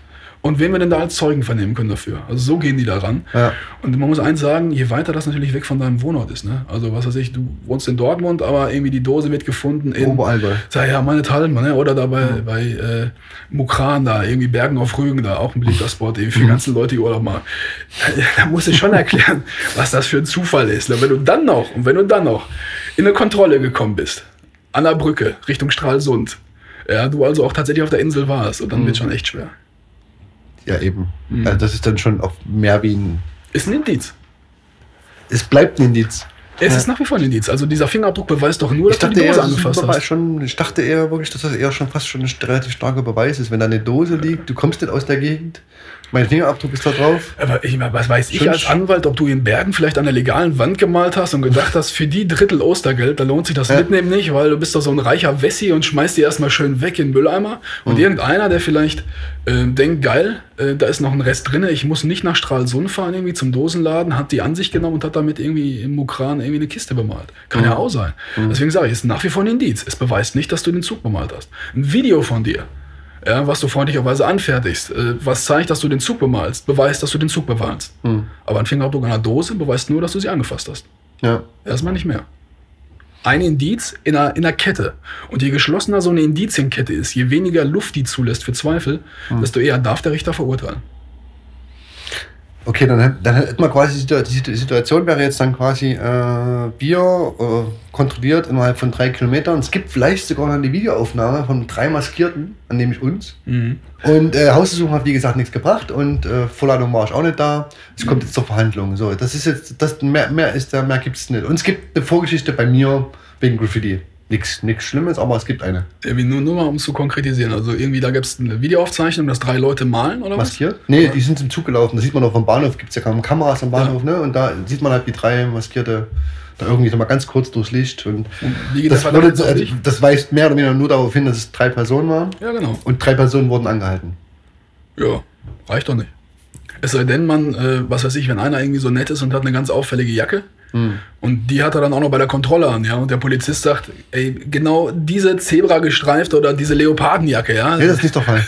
A: und wen wir denn da als Zeugen vernehmen können dafür. Also so gehen die da ran.
B: Ja.
A: Und man muss eins sagen, je weiter das natürlich weg von deinem Wohnort ist, ne? Also was weiß ich, du wohnst in Dortmund, aber irgendwie die Dose wird gefunden in
B: Oberallgäu.
A: Sag ja, meine Talm, ne? Oder da bei, bei äh, Mukran da, irgendwie Bergen auf Rügen da, auch ein beliebter Spot, irgendwie für die ganzen Leute, die Urlaub machen. Da, da musst du schon erklären, was das für ein Zufall ist. Ne? Wenn du dann noch, und wenn du dann noch in eine Kontrolle gekommen bist, an der Brücke, Richtung Stralsund, ja, du also auch tatsächlich auf der Insel warst, und dann wird schon echt schwer.
B: Ja, eben.
A: Mhm.
B: Also das ist dann schon auch mehr wie ein.
A: Ist ein Indiz.
B: Es bleibt ein Indiz.
A: Es
B: Ja.
A: ist nach wie vor ein Indiz. Also dieser Fingerabdruck beweist doch nur,
B: Ich
A: dass du
B: dachte,
A: die
B: eher,
A: Dose
B: ein
A: angefasst hast.
B: schon, ich dachte eher wirklich, dass das eher schon fast schon ein relativ starker Beweis ist. Wenn da eine Dose liegt, du kommst nicht aus der Gegend, mein Fingerabdruck ist da drauf.
A: Aber ich, was weiß ich
B: Schon
A: als Anwalt, ob du in Bergen vielleicht an der legalen Wand gemalt hast und gedacht hast, für die Drittel Ostergeld, da lohnt sich das
B: Ja.
A: Mitnehmen nicht, weil du bist doch so ein reicher Wessi und schmeißt die erstmal schön weg in den Mülleimer. Und
B: Mhm.
A: irgendeiner, der vielleicht äh, denkt, geil, äh, da ist noch ein Rest drin, ich muss nicht nach Stralsund fahren, irgendwie zum Dosenladen, hat die an sich genommen und hat damit irgendwie im Mukran irgendwie eine Kiste bemalt. Kann
B: Mhm.
A: ja auch sein. Deswegen sage ich, es ist nach wie vor ein Indiz. Es beweist nicht, dass du den Zug bemalt hast. Ein Video von dir, ja, was du freundlicherweise anfertigst, äh, was zeigt, dass du den Zug bemalst, beweist, dass du den Zug bemalst.
B: Hm.
A: Aber ein Fingerabdruck an einer Dose beweist nur, dass du sie angefasst hast.
B: Ja.
A: Erstmal nicht mehr. Ein Indiz in einer, in einer Kette. Und je geschlossener so eine Indizienkette ist, je weniger Luft die zulässt für Zweifel,
B: Hm.
A: desto eher darf der Richter verurteilen.
B: Okay, dann, dann hätten wir quasi die Situation wäre jetzt dann quasi äh, Bier äh, kontrolliert innerhalb von drei Kilometern. Es gibt vielleicht sogar noch eine Videoaufnahme von drei Maskierten, an nämlich uns. Mhm. Und äh, Hausbesuch hat wie gesagt nichts gebracht und äh, Vorladung war ich auch nicht da. Es kommt jetzt zur Verhandlung. So, das ist jetzt das mehr, mehr ist da mehr gibt es nicht. Und es gibt eine Vorgeschichte bei mir wegen Graffiti. Nichts nichts Schlimmes, aber es gibt eine.
A: Irgendwie nur, nur mal, um es zu konkretisieren. Also irgendwie, da gibt es eine Videoaufzeichnung, dass drei Leute malen oder was?
B: Maskiert? Nee, oder? die sind zum Zug gelaufen. Das sieht man auch vom Bahnhof, gibt es ja kaum Kameras am Bahnhof, ja. ne? Und da sieht man halt die drei Maskierte da irgendwie so mal ganz kurz durchs Licht. Und, und das, das, würde, also, das weist mehr oder weniger nur darauf hin, dass es drei Personen waren.
A: Ja, genau.
B: Und drei Personen wurden angehalten.
A: Ja, reicht doch nicht. Es sei denn, man, äh, was weiß ich, wenn einer irgendwie so nett ist und hat eine ganz auffällige Jacke, Mhm. Und die hat er dann auch noch bei der Kontrolle an, ja. Und der Polizist sagt, ey, genau diese Zebra-gestreifte oder diese Leopardenjacke, ja.
B: Nee, das ist nicht der Fall.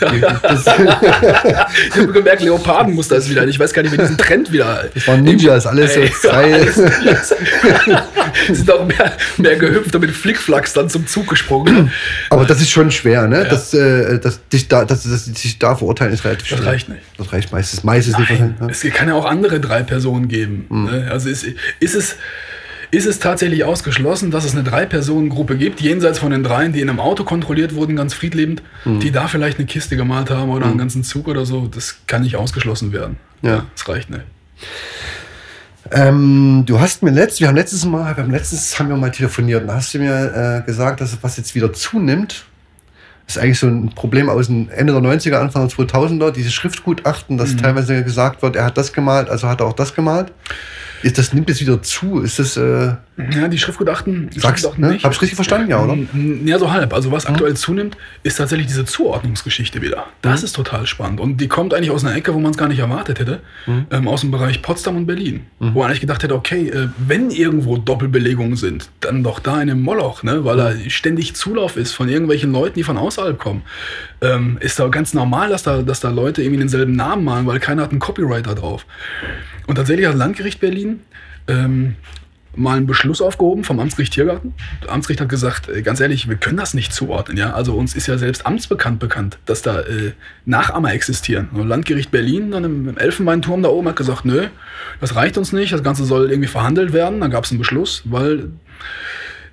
A: ich habe gemerkt, Leopardenmuster ist wieder. Ich weiß gar nicht, wie diesen Trend wieder.
B: Das waren Ninjas, alles ey, so zwei.
A: sind auch mehr, mehr gehüpft und mit Flickflacks dann zum Zug gesprungen.
B: Aber das ist schon schwer, ne? Ja. Das, äh, das, dich da, das, das, dich da verurteilen ist relativ
A: schwer. Das reicht nicht.
B: Das reicht meistens, meistens
A: Nein, nicht. Ne? Es kann ja auch andere drei Personen geben. Mhm. Ne? Also ist, ist es ist es tatsächlich ausgeschlossen, dass es eine Drei-Personen-Gruppe gibt, jenseits von den dreien, die in einem Auto kontrolliert wurden, ganz friedlebend, mhm. die da vielleicht eine Kiste gemalt haben oder mhm. einen ganzen Zug oder so. Das kann nicht ausgeschlossen werden. Ja. Das reicht nicht.
B: Ähm, du hast mir letzt, wir haben letztes Mal, beim letztes haben wir mal telefoniert, und hast du mir äh, gesagt, dass was jetzt wieder zunimmt, ist eigentlich so ein Problem aus dem Ende der 90er, Anfang der 2000er, diese Schriftgutachten, dass mhm. teilweise gesagt wird, er hat das gemalt, also hat er auch das gemalt. Ist das nimmt jetzt wieder zu? Ist das. Äh
A: ja, die Schriftgutachten.
B: Die sagst, Schriftgutachten ne? nicht. Hab ich richtig verstanden, ja, oder?
A: Ja, so halb. Also, was aktuell zunimmt, ist tatsächlich diese Zuordnungsgeschichte wieder. Das mhm. ist total spannend. Und die kommt eigentlich aus einer Ecke, wo man es gar nicht erwartet hätte. Mhm. Ähm, aus dem Bereich Potsdam und Berlin. Mhm. Wo man eigentlich gedacht hätte, okay, äh, wenn irgendwo Doppelbelegungen sind, dann doch da in einem Moloch, ne? weil da mhm. ständig Zulauf ist von irgendwelchen Leuten, die von außerhalb kommen. Ähm, ist da ganz normal, dass da, dass da Leute irgendwie denselben Namen malen, weil keiner hat einen Copyright da drauf. Und tatsächlich hat das Landgericht Berlin ähm, mal einen Beschluss aufgehoben vom Amtsgericht Tiergarten. Der Amtsgericht hat gesagt, äh, ganz ehrlich, wir können das nicht zuordnen. Ja? Also uns ist ja selbst amtsbekannt bekannt, dass da äh, Nachahmer existieren. Und Landgericht Berlin dann im, im Elfenbeinturm da oben hat gesagt, nö, das reicht uns nicht, das Ganze soll irgendwie verhandelt werden. Dann gab es einen Beschluss, weil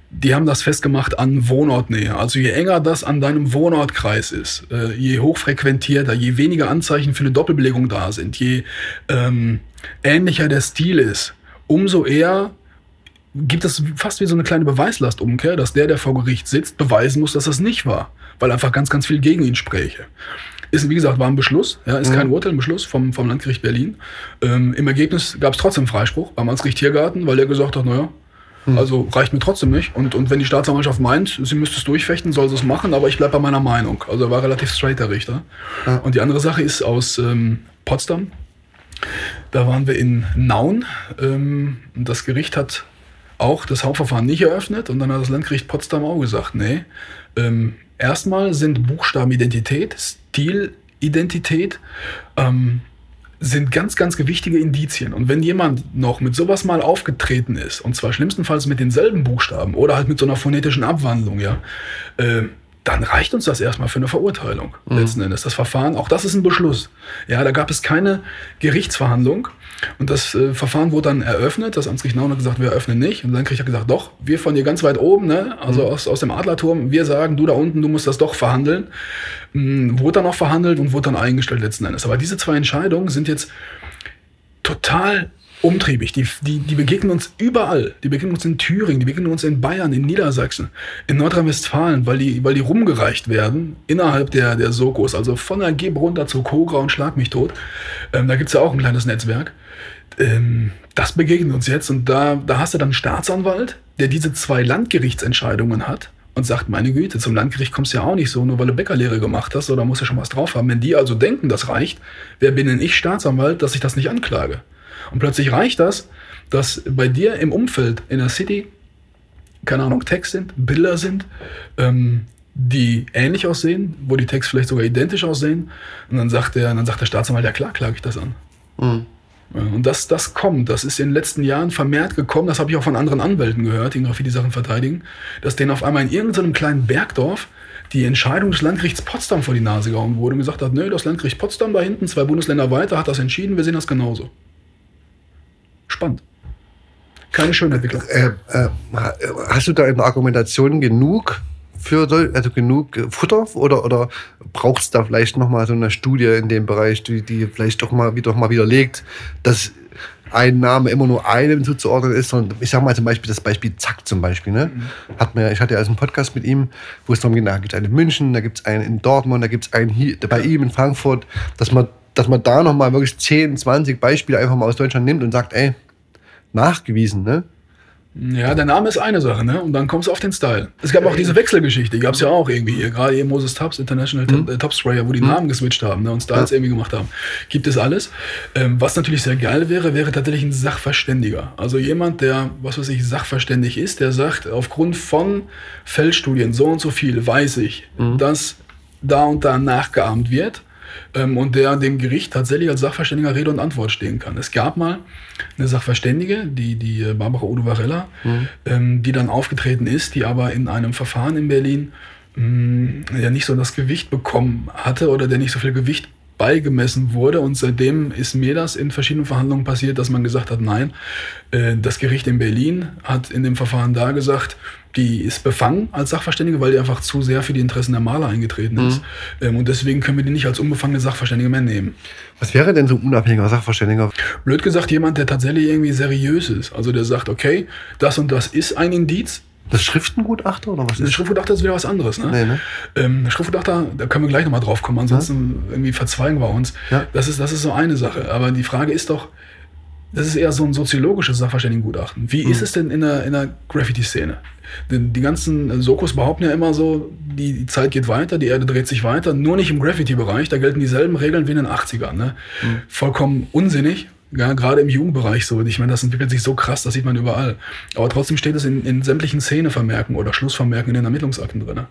A: die haben das festgemacht an Wohnortnähe. Also je enger das an deinem Wohnortkreis ist, äh, je hochfrequentierter, je weniger Anzeichen für eine Doppelbelegung da sind, je ähm, ähnlicher der Stil ist, umso eher gibt es fast wie so eine kleine Beweislastumkehr, dass der, der vor Gericht sitzt, beweisen muss, dass das nicht war, weil einfach ganz, ganz viel gegen ihn spräche. Ist, wie gesagt, war ein Beschluss, ja, ist mhm. kein Urteil, ein Beschluss vom, vom Landgericht Berlin. Ähm, Im Ergebnis gab es trotzdem Freispruch beim Amtsgericht Tiergarten, weil der gesagt hat, naja, mhm. also reicht mir trotzdem nicht. Und, und wenn die Staatsanwaltschaft meint, sie müsste es durchfechten, soll sie es machen, aber ich bleibe bei meiner Meinung. Also er war relativ straight, der Richter. Ja. Und die andere Sache ist aus ähm, Potsdam. Da waren wir in Nauen. Ähm, das Gericht hat auch das Hauptverfahren nicht eröffnet und dann hat das Landgericht Potsdam auch gesagt, nee, ähm, erstmal sind Buchstabenidentität, Stilidentität, ähm, sind ganz, ganz gewichtige Indizien. Und wenn jemand noch mit sowas mal aufgetreten ist, und zwar schlimmstenfalls mit denselben Buchstaben oder halt mit so einer phonetischen Abwandlung, ja, äh, dann reicht uns das erstmal für eine Verurteilung mhm. letzten Endes. Das Verfahren, auch das ist ein Beschluss. Ja, da gab es keine Gerichtsverhandlung und das äh, Verfahren wurde dann eröffnet. Das Amtsgericht Nauen hat gesagt, wir eröffnen nicht. Und dann kriegt er gesagt, doch, wir von hier ganz weit oben, ne, also mhm. aus, aus dem Adlerturm, wir sagen, du da unten, du musst das doch verhandeln. Mhm, wurde dann auch verhandelt und wurde dann eingestellt letzten Endes. Aber diese zwei Entscheidungen sind jetzt total umtriebig. Die, die, die begegnen uns überall. Die begegnen uns in Thüringen, die begegnen uns in Bayern, in Niedersachsen, in Nordrhein-Westfalen, weil die, weil die rumgereicht werden innerhalb der, der Sokos, also von der Geb runter zu Kogra und Schlag mich tot. Ähm, da gibt es ja auch ein kleines Netzwerk. Ähm, das begegnet uns jetzt und da, da hast du dann einen Staatsanwalt, der diese zwei Landgerichtsentscheidungen hat und sagt, meine Güte, zum Landgericht kommst du ja auch nicht so, nur weil du Bäckerlehre gemacht hast oder musst du schon was drauf haben. Wenn die also denken, das reicht, wer bin denn ich Staatsanwalt, dass ich das nicht anklage? Und plötzlich reicht das, dass bei dir im Umfeld in der City, keine Ahnung, Text sind, Bilder sind, ähm, die ähnlich aussehen, wo die Texte vielleicht sogar identisch aussehen. Und dann sagt der, dann sagt der Staatsanwalt, ja klar, klage ich das an. Mhm. Und das, das kommt, das ist in den letzten Jahren vermehrt gekommen, das habe ich auch von anderen Anwälten gehört, die Graffiti-Sachen verteidigen, dass denen auf einmal in irgendeinem kleinen Bergdorf die Entscheidung des Landgerichts Potsdam vor die Nase gehauen wurde und gesagt hat, nö, das Landgericht Potsdam da hinten, zwei Bundesländer weiter, hat das entschieden, wir sehen das genauso. Spannend. Keine schöne Entwicklung.
B: Äh, äh, hast du da in der Argumentation genug für also genug Futter oder, oder braucht es da vielleicht nochmal so eine Studie in dem Bereich, die, die vielleicht doch mal wieder, mal widerlegt, dass ein Name immer nur einem zuzuordnen ist, sondern ich sage mal zum Beispiel das Beispiel Zack zum Beispiel. Ne? Mhm. Hat man, ich hatte ja also einen Podcast mit ihm, wo es darum geht, da gibt es einen in München, da gibt es einen in Dortmund, da gibt es einen hier, bei ihm in Frankfurt, dass man, dass man da nochmal wirklich 10, 20 Beispiele einfach mal aus Deutschland nimmt und sagt, ey, nachgewiesen, ne?
A: Ja, der Name ist eine Sache, ne? Und dann kommst du auf den Style. Es gab auch diese Wechselgeschichte, die gab es ja auch irgendwie hier. Gerade eben Moses Tubbs, International mhm. Top Sprayer, wo die mhm. Namen geswitcht haben ne? und Styles ja. irgendwie gemacht haben. Gibt es alles. Ähm, was natürlich sehr geil wäre, wäre tatsächlich ein Sachverständiger. Also jemand, der, was weiß ich, sachverständig ist, der sagt, aufgrund von Feldstudien so und so viel weiß ich, mhm. dass da und da nachgeahmt wird ähm, und der dem Gericht tatsächlich als Sachverständiger Rede und Antwort stehen kann. Es gab mal eine Sachverständige, die, die äh, Barbara Udo Varela, mhm. ähm, die dann aufgetreten ist, die aber in einem Verfahren in Berlin mh, mm, ja nicht so das Gewicht bekommen hatte oder der nicht so viel Gewicht beigemessen wurde. Und seitdem ist mir das in verschiedenen Verhandlungen passiert, dass man gesagt hat, nein, äh, das Gericht in Berlin hat in dem Verfahren da gesagt, die ist befangen als Sachverständige, weil die einfach zu sehr für die Interessen der Maler eingetreten ist. Mhm. Ähm, und deswegen können wir die nicht als unbefangene Sachverständige mehr nehmen.
B: Was wäre denn so ein unabhängiger Sachverständiger?
A: Blöd gesagt, jemand, der tatsächlich irgendwie seriös ist. Also der sagt, okay, das und das ist ein Indiz,
B: das Schriftengutachter oder was
A: ist das? Schriftgutachter ist wieder was anderes. Ne? Nee, ne? Ähm, Schriftgutachter, da können wir gleich nochmal drauf kommen, ansonsten ja. irgendwie verzweigen wir uns. Ja. Das, ist, das ist so eine Sache. Aber die Frage ist doch, das ist eher so ein soziologisches Sachverständigengutachten. Wie mhm. ist es denn in der, in der Graffiti-Szene? Denn die ganzen Sokos behaupten ja immer so, die, die, Zeit geht weiter, die Erde dreht sich weiter, nur nicht im Graffiti-Bereich, da gelten dieselben Regeln wie in den 80ern. Ne? Mhm. Vollkommen unsinnig, ja, gerade im Jugendbereich so. Ich meine, das entwickelt sich so krass, das sieht man überall. Aber trotzdem steht es in, in sämtlichen Szenevermerken oder Schlussvermerken in den Ermittlungsakten drin.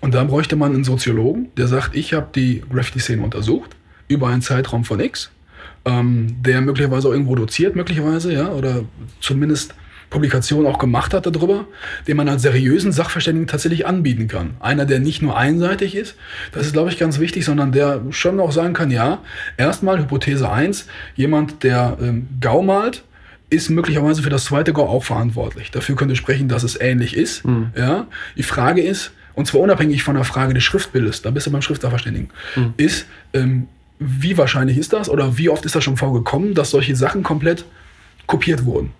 A: Und da bräuchte man einen Soziologen, der sagt, ich habe die Graffiti-Szene untersucht über einen Zeitraum von X, ähm, der möglicherweise auch irgendwo doziert, möglicherweise, ja, oder zumindest Publikation auch gemacht hat darüber, den man als seriösen Sachverständigen tatsächlich anbieten kann. Einer, der nicht nur einseitig ist, das ist, glaube ich, ganz wichtig, sondern der schon auch sagen kann, ja, erstmal Hypothese 1, jemand, der ähm, Gau malt, ist möglicherweise für das zweite Gau auch verantwortlich. Dafür könnte sprechen, dass es ähnlich ist. Mhm. Ja. Die Frage ist, und zwar unabhängig von der Frage des Schriftbildes, da bist du beim Schriftsachverständigen, mhm. ist, ähm, wie wahrscheinlich ist das oder wie oft ist das schon vorgekommen, dass solche Sachen komplett kopiert wurden?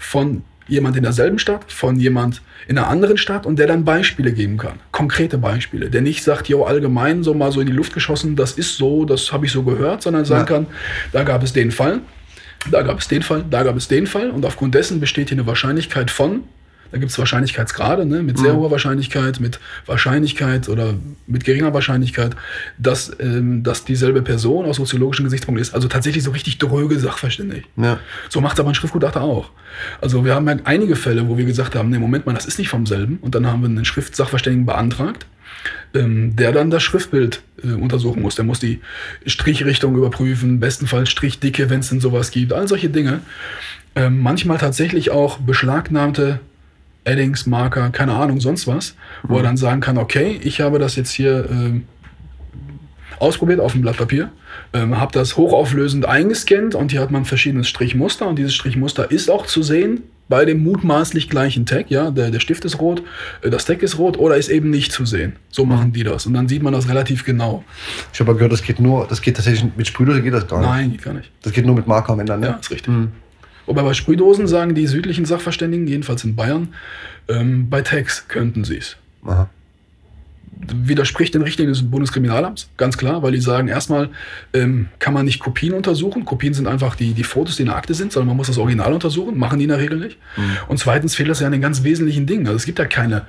A: von jemand in derselben Stadt, von jemand in einer anderen Stadt und der dann Beispiele geben kann. Konkrete Beispiele. Der nicht sagt, jo, allgemein so mal so in die Luft geschossen, das ist so, das habe ich so gehört, sondern sagen ja. kann, da gab es den Fall, da gab es den Fall, da gab es den Fall und aufgrund dessen besteht hier eine Wahrscheinlichkeit von da gibt es Wahrscheinlichkeitsgrade, ne? mit sehr mhm. hoher Wahrscheinlichkeit, mit Wahrscheinlichkeit oder mit geringer Wahrscheinlichkeit, dass, ähm, dass dieselbe Person aus soziologischen Gesichtspunkten ist. Also tatsächlich so richtig dröge Sachverständig. Ja. So macht es aber ein Schriftgutachter auch. Also wir haben ja einige Fälle, wo wir gesagt haben, nee, Moment mal, das ist nicht vom selben. Und dann haben wir einen Schriftsachverständigen beantragt, ähm, der dann das Schriftbild äh, untersuchen muss. Der muss die Strichrichtung überprüfen, bestenfalls Strichdicke, wenn es denn sowas gibt, all solche Dinge. Ähm, manchmal tatsächlich auch beschlagnahmte Addings, Marker, keine Ahnung, sonst was, wo er mhm. dann sagen kann, okay, ich habe das jetzt hier ähm, ausprobiert auf dem Blatt Papier, ähm, habe das hochauflösend eingescannt und hier hat man verschiedenes Strichmuster und dieses Strichmuster ist auch zu sehen bei dem mutmaßlich gleichen Tag, ja, der, der Stift ist rot, äh, das Tag ist rot oder ist eben nicht zu sehen. So machen mhm. die das und dann sieht man das relativ genau.
B: Ich habe gehört, das geht nur, das geht tatsächlich mit Sprühdose geht das gar nicht.
A: Nein, geht gar nicht.
B: Das geht nur mit Marker am Ende, ne?
A: Ja, ist richtig. Mhm. Wobei bei Sprühdosen sagen die südlichen Sachverständigen, jedenfalls in Bayern, ähm, bei Tags könnten sie es. Aha widerspricht den Richtlinien des Bundeskriminalamts, ganz klar, weil die sagen, erstmal ähm, kann man nicht Kopien untersuchen. Kopien sind einfach die, die Fotos, die in der Akte sind, sondern man muss das Original untersuchen, machen die in der Regel nicht. Mhm. Und zweitens fehlt das ja an den ganz wesentlichen Dingen. Also es gibt ja keine,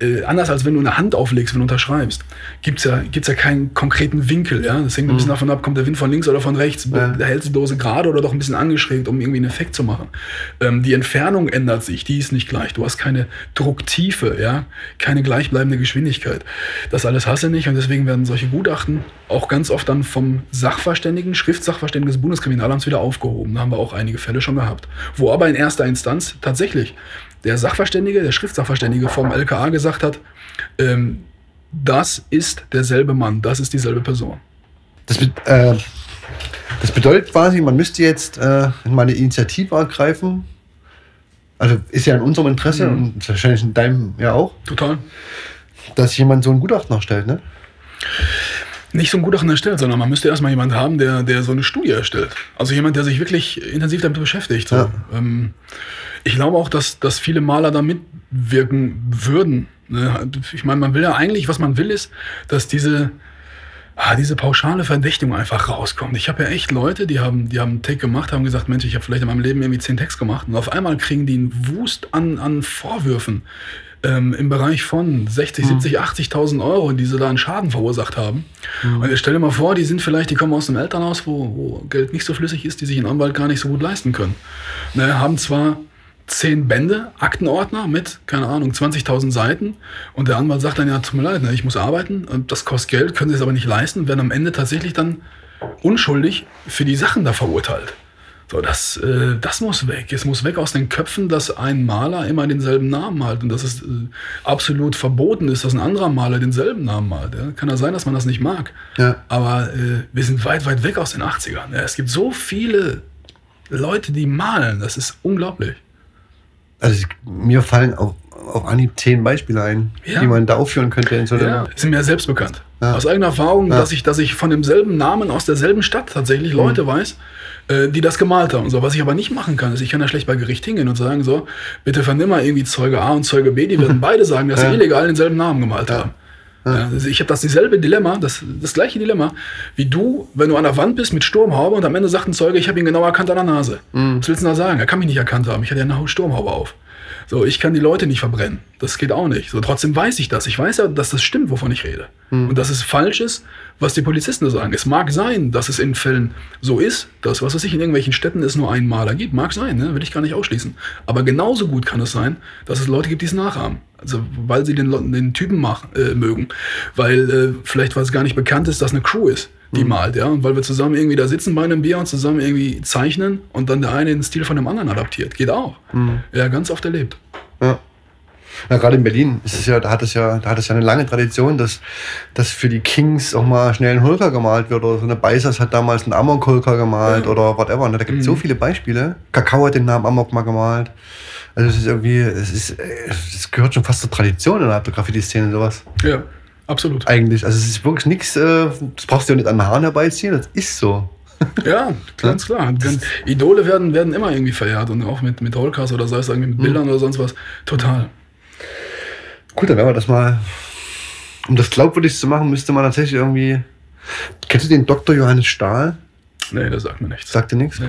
A: äh, anders als wenn du eine Hand auflegst, wenn du unterschreibst, gibt es ja, gibt's ja keinen konkreten Winkel. Ja? Das hängt ein bisschen mhm. davon ab, kommt der Wind von links oder von rechts, ja. hält die Dose gerade oder doch ein bisschen angeschrägt, um irgendwie einen Effekt zu machen. Ähm, die Entfernung ändert sich, die ist nicht gleich. Du hast keine Drucktiefe, ja? keine gleichbleibende Geschwindigkeit. Das alles hasse nicht und deswegen werden solche Gutachten auch ganz oft dann vom Sachverständigen, Schriftsachverständigen des Bundeskriminalamts wieder aufgehoben. Da haben wir auch einige Fälle schon gehabt. Wo aber in erster Instanz tatsächlich der Sachverständige, der Schriftsachverständige vom LKA gesagt hat, ähm, das ist derselbe Mann, das ist dieselbe Person.
B: Das, äh, Das bedeutet quasi, man müsste jetzt äh, mal eine Initiative ergreifen. Also ist ja in unserem Interesse
A: Mhm.
B: und wahrscheinlich in deinem ja auch,
A: Total.
B: Dass jemand so ein Gutachten erstellt, ne?
A: Nicht so ein Gutachten erstellt, sondern man müsste erstmal jemanden haben, der, der so eine Studie erstellt. Also jemand, der sich wirklich intensiv damit beschäftigt. So.
B: Ja.
A: Ähm, ich glaube auch, dass, dass viele Maler da mitwirken würden. Ne? Ich meine, man will ja eigentlich, was man will, ist, dass diese, ah, diese pauschale Verdächtigung einfach rauskommt. Ich habe ja echt Leute, die haben, die haben einen Take gemacht, haben gesagt, Mensch, ich habe vielleicht in meinem Leben irgendwie zehn Texte gemacht und auf einmal kriegen die einen Wust an, an Vorwürfen ähm, im Bereich von 60, 70, 80.000 Euro, die sie da einen Schaden verursacht haben. Und jetzt stell dir mal vor, die sind vielleicht, die kommen aus einem Elternhaus, wo, wo Geld nicht so flüssig ist, die sich einen Anwalt gar nicht so gut leisten können. Ne, haben zwar zehn Bände, Aktenordner mit, keine Ahnung, 20.000 Seiten und der Anwalt sagt dann, ja, tut mir leid, ne, ich muss arbeiten, und das kostet Geld, können sie es aber nicht leisten, werden am Ende tatsächlich dann unschuldig für die Sachen da verurteilt. So, das, äh, das muss weg. Es muss weg aus den Köpfen, dass ein Maler immer denselben Namen hat und dass es äh, absolut verboten ist, dass ein anderer Maler denselben Namen malt. Ja? Kann ja sein, dass man das nicht mag.
B: Ja.
A: Aber äh, wir sind weit, weit weg aus den 80ern. Ja? Es gibt so viele Leute, die malen. Das ist unglaublich.
B: Also ich, mir fallen auf, auf Anhieb zehn Beispiele ein,
A: Ja.
B: die man da aufführen könnte in so.
A: Ja, ist mir selbst bekannt.
B: Ja.
A: Aus eigener Erfahrung,
B: Ja.
A: dass, ich, dass ich von demselben Namen aus derselben Stadt tatsächlich Leute weiß, äh, die das gemalt haben. So, was ich aber nicht machen kann, ist, ich kann da schlecht bei Gericht hingehen und sagen, so, bitte vernimm mal irgendwie Zeuge A und Zeuge B, die werden beide sagen, dass
B: Ja.
A: sie illegal denselben Namen gemalt haben. Ja, also ich habe das dieselbe Dilemma, das, das gleiche Dilemma, wie du, wenn du an der Wand bist mit Sturmhaube und am Ende sagt ein Zeuge, ich habe ihn genau erkannt an der Nase. Was willst du da sagen? Er kann mich nicht erkannt haben. Ich hatte ja eine Sturmhaube auf. So, ich kann die Leute nicht verbrennen. Das geht auch nicht. So, trotzdem weiß ich das. Ich weiß ja, dass das stimmt, wovon ich rede. Und dass es falsch ist, was die Polizisten da sagen. Es mag sein, dass es in Fällen so ist, dass, was weiß ich, in irgendwelchen Städten es nur einen Maler gibt. Mag sein, ne? will ich gar nicht ausschließen. Aber genauso gut kann es sein, dass es Leute gibt, die es nachahmen. Also, weil sie den, den Typen machen, äh, mögen. Weil äh, vielleicht, weil es gar nicht bekannt ist, dass eine Crew ist, die malt, ja. Und weil wir zusammen irgendwie da sitzen bei einem Bier und zusammen irgendwie zeichnen und dann der eine den Stil von dem anderen adaptiert. Geht auch. Ja, ganz oft erlebt.
B: Ja. Ja, gerade in Berlin ist es ja, da hat es ja, da hat es ja eine lange Tradition, dass, dass für die Kings auch mal schnell ein Holker gemalt wird. Oder so eine Beisers hat damals einen Amok-Holker gemalt
A: Ja.
B: oder whatever. Ne? Da gibt es so viele Beispiele. Kakao hat den Namen Amok mal gemalt. Also es ist irgendwie, es ist, es gehört schon fast zur Tradition innerhalb der Graffiti-Szene sowas.
A: Ja, absolut.
B: Eigentlich. Also es ist wirklich nichts, äh, das brauchst du ja nicht an den Haaren herbeiziehen, das ist so.
A: Ja, ganz klar. Idole werden, werden immer irgendwie verehrt und auch mit, mit Holcast oder sei es irgendwie mit Bildern oder sonst was. Total.
B: Gut, dann werden wir das mal. Um das glaubwürdig zu machen, müsste man tatsächlich irgendwie. Kennst du den Dr. Johannes Stahl?
A: Nee, das sagt mir nichts.
B: Sagt dir nichts?
A: Nee.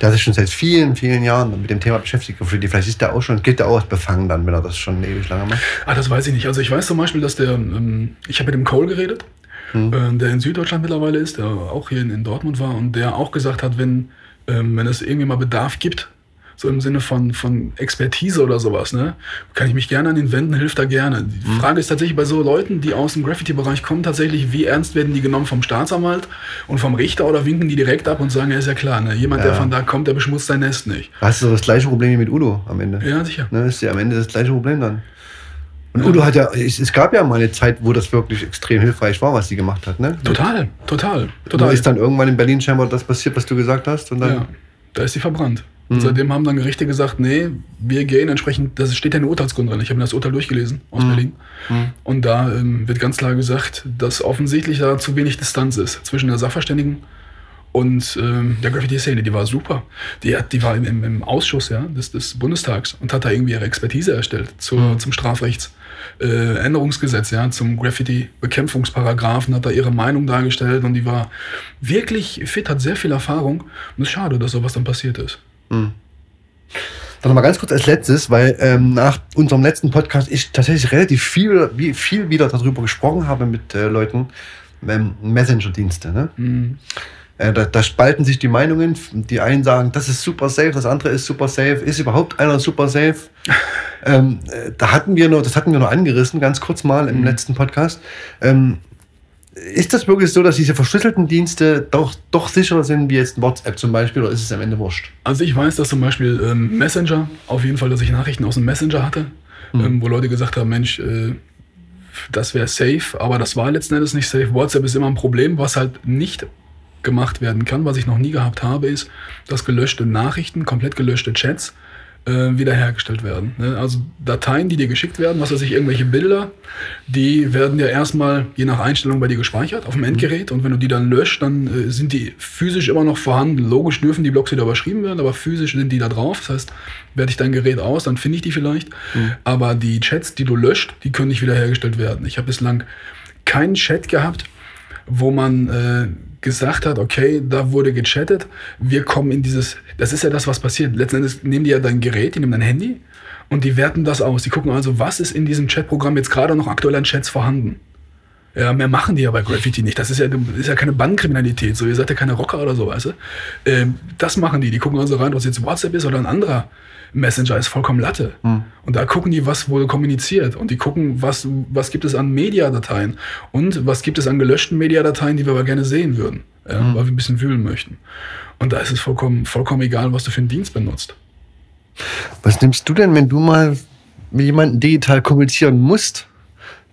B: Der hat sich schon seit vielen, vielen Jahren mit dem Thema beschäftigt. Vielleicht ist der auch schon, gilt der auch als befangen dann, wenn er das schon ewig lange macht.
A: Ah, das weiß ich nicht. Also ich weiß zum Beispiel, dass der, ähm, ich habe mit dem Cole geredet, äh, der in Süddeutschland mittlerweile ist, der auch hier in, in Dortmund war und der auch gesagt hat, wenn, ähm, wenn es irgendwie mal Bedarf gibt, so im Sinne von, von Expertise oder sowas, ne, kann ich mich gerne an den wenden, hilft da gerne. Die Frage ist tatsächlich bei so Leuten, die aus dem Graffiti-Bereich kommen, tatsächlich, wie ernst werden die genommen vom Staatsanwalt und vom Richter oder winken die direkt ab und sagen, ja, ist ja klar, ne, jemand, der
B: Ja.
A: von da kommt, der beschmutzt sein Nest nicht.
B: Da hast du das gleiche Problem wie mit Udo am Ende.
A: Ja, sicher.
B: Ne, ist ja am Ende das gleiche Problem dann. Und Udo hat ja, es, es gab ja mal eine Zeit, wo das wirklich extrem hilfreich war, was sie gemacht hat. Ne?
A: Total, total,
B: Da
A: total.
B: ist dann irgendwann in Berlin scheinbar das passiert, was du gesagt hast. Und dann,
A: Ja, da ist sie verbrannt. Und seitdem haben dann Gerichte gesagt, nee, wir gehen entsprechend, das steht ja in der Urteilsgrund drin. Ich habe mir das Urteil durchgelesen aus Berlin. Und da ähm, wird ganz klar gesagt, dass offensichtlich da zu wenig Distanz ist zwischen der Sachverständigen und ähm, der Graffiti-Szene. Die war super. Die, hat, die war im, im, im Ausschuss ja, des, des Bundestags und hat da irgendwie ihre Expertise erstellt zur, zum Strafrechts. Äh, Änderungsgesetz, ja, zum Graffiti-Bekämpfungsparagraphen, hat da ihre Meinung dargestellt und die war wirklich fit, hat sehr viel Erfahrung. Und es ist schade, dass sowas dann passiert ist.
B: Dann noch mal ganz kurz als letztes, weil ähm, nach unserem letzten Podcast ich tatsächlich relativ viel, wie, viel wieder darüber gesprochen habe mit äh, Leuten, ähm, Messenger-Dienste. Ne?
A: Mhm.
B: Äh, da, da spalten sich die Meinungen. Die einen sagen, das ist super safe, das andere ist super safe. Ist überhaupt einer super safe? ähm, äh, da hatten wir nur, das hatten wir noch angerissen, ganz kurz mal im letzten Podcast. Ähm, ist das wirklich so, dass diese verschlüsselten Dienste doch, doch sicherer sind wie jetzt WhatsApp zum Beispiel, oder ist es am Ende wurscht?
A: Also ich weiß, dass zum Beispiel ähm, Messenger, auf jeden Fall, dass ich Nachrichten aus dem Messenger hatte, ähm, wo Leute gesagt haben, Mensch, äh, das wäre safe, aber das war letzten Endes nicht safe. WhatsApp ist immer ein Problem, was halt nicht gemacht werden kann, was ich noch nie gehabt habe, ist, dass gelöschte Nachrichten, komplett gelöschte Chats äh, wiederhergestellt werden. Ne? Also Dateien, die dir geschickt werden, was weiß ich, irgendwelche Bilder, die werden ja erstmal je nach Einstellung bei dir gespeichert auf dem Endgerät und wenn du die dann löscht, dann äh, sind die physisch immer noch vorhanden. Logisch dürfen die Blocks wieder überschrieben werden, aber physisch sind die da drauf. Das heißt, werte ich dein Gerät aus, dann finde ich die vielleicht. Mhm. Aber die Chats, die du löscht, die können nicht wiederhergestellt werden. Ich habe bislang keinen Chat gehabt, wo man äh, gesagt hat, okay, da wurde gechattet, wir kommen in dieses, das ist ja das, was passiert. Letzten Endes nehmen die ja dein Gerät, die nehmen dein Handy und die werten das aus. Die gucken also, was ist in diesem Chatprogramm jetzt gerade noch aktuell an Chats vorhanden. Ja, mehr machen die ja bei Graffiti nicht. Das ist ja, ist ja keine Bandenkriminalität. So, ihr seid ja keine Rocker oder so, weißt du? Ähm, das machen die. Die gucken also rein, was jetzt WhatsApp ist oder ein anderer Messenger ist vollkommen Latte. Mhm. Und da gucken die, was wohl kommuniziert. Und die gucken, was, was gibt es an Mediadateien und was gibt es an gelöschten Mediadateien, die wir aber gerne sehen würden, ja, mhm. weil wir ein bisschen wühlen möchten. Und da ist es vollkommen, vollkommen egal, was du für einen Dienst benutzt.
B: Was nimmst du denn, wenn du mal mit jemandem digital kommunizieren musst,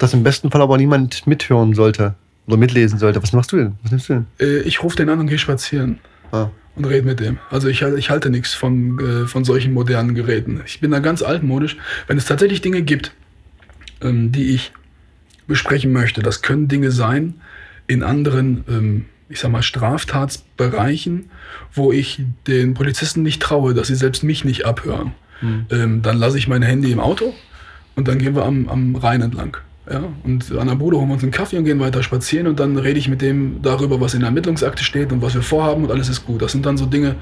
B: das im besten Fall aber niemand mithören sollte oder mitlesen sollte? Was machst du denn? Was nimmst du denn?
A: Äh, ich rufe den an und gehe spazieren. Ah und rede mit dem. Also ich, ich halte nichts von, äh, von solchen modernen Geräten. Ich bin da ganz altmodisch. Wenn es tatsächlich Dinge gibt, ähm, die ich besprechen möchte, das können Dinge sein in anderen, ähm, ich sag mal, Straftatsbereichen, wo ich den Polizisten nicht traue, dass sie selbst mich nicht abhören. Mhm. Ähm, dann lasse ich mein Handy im Auto und dann gehen wir am, am Rhein entlang. Ja, und an der Bude holen wir uns einen Kaffee und gehen weiter spazieren und dann rede ich mit dem darüber, was in der Ermittlungsakte steht und was wir vorhaben und alles ist gut. Das sind dann so Dinge,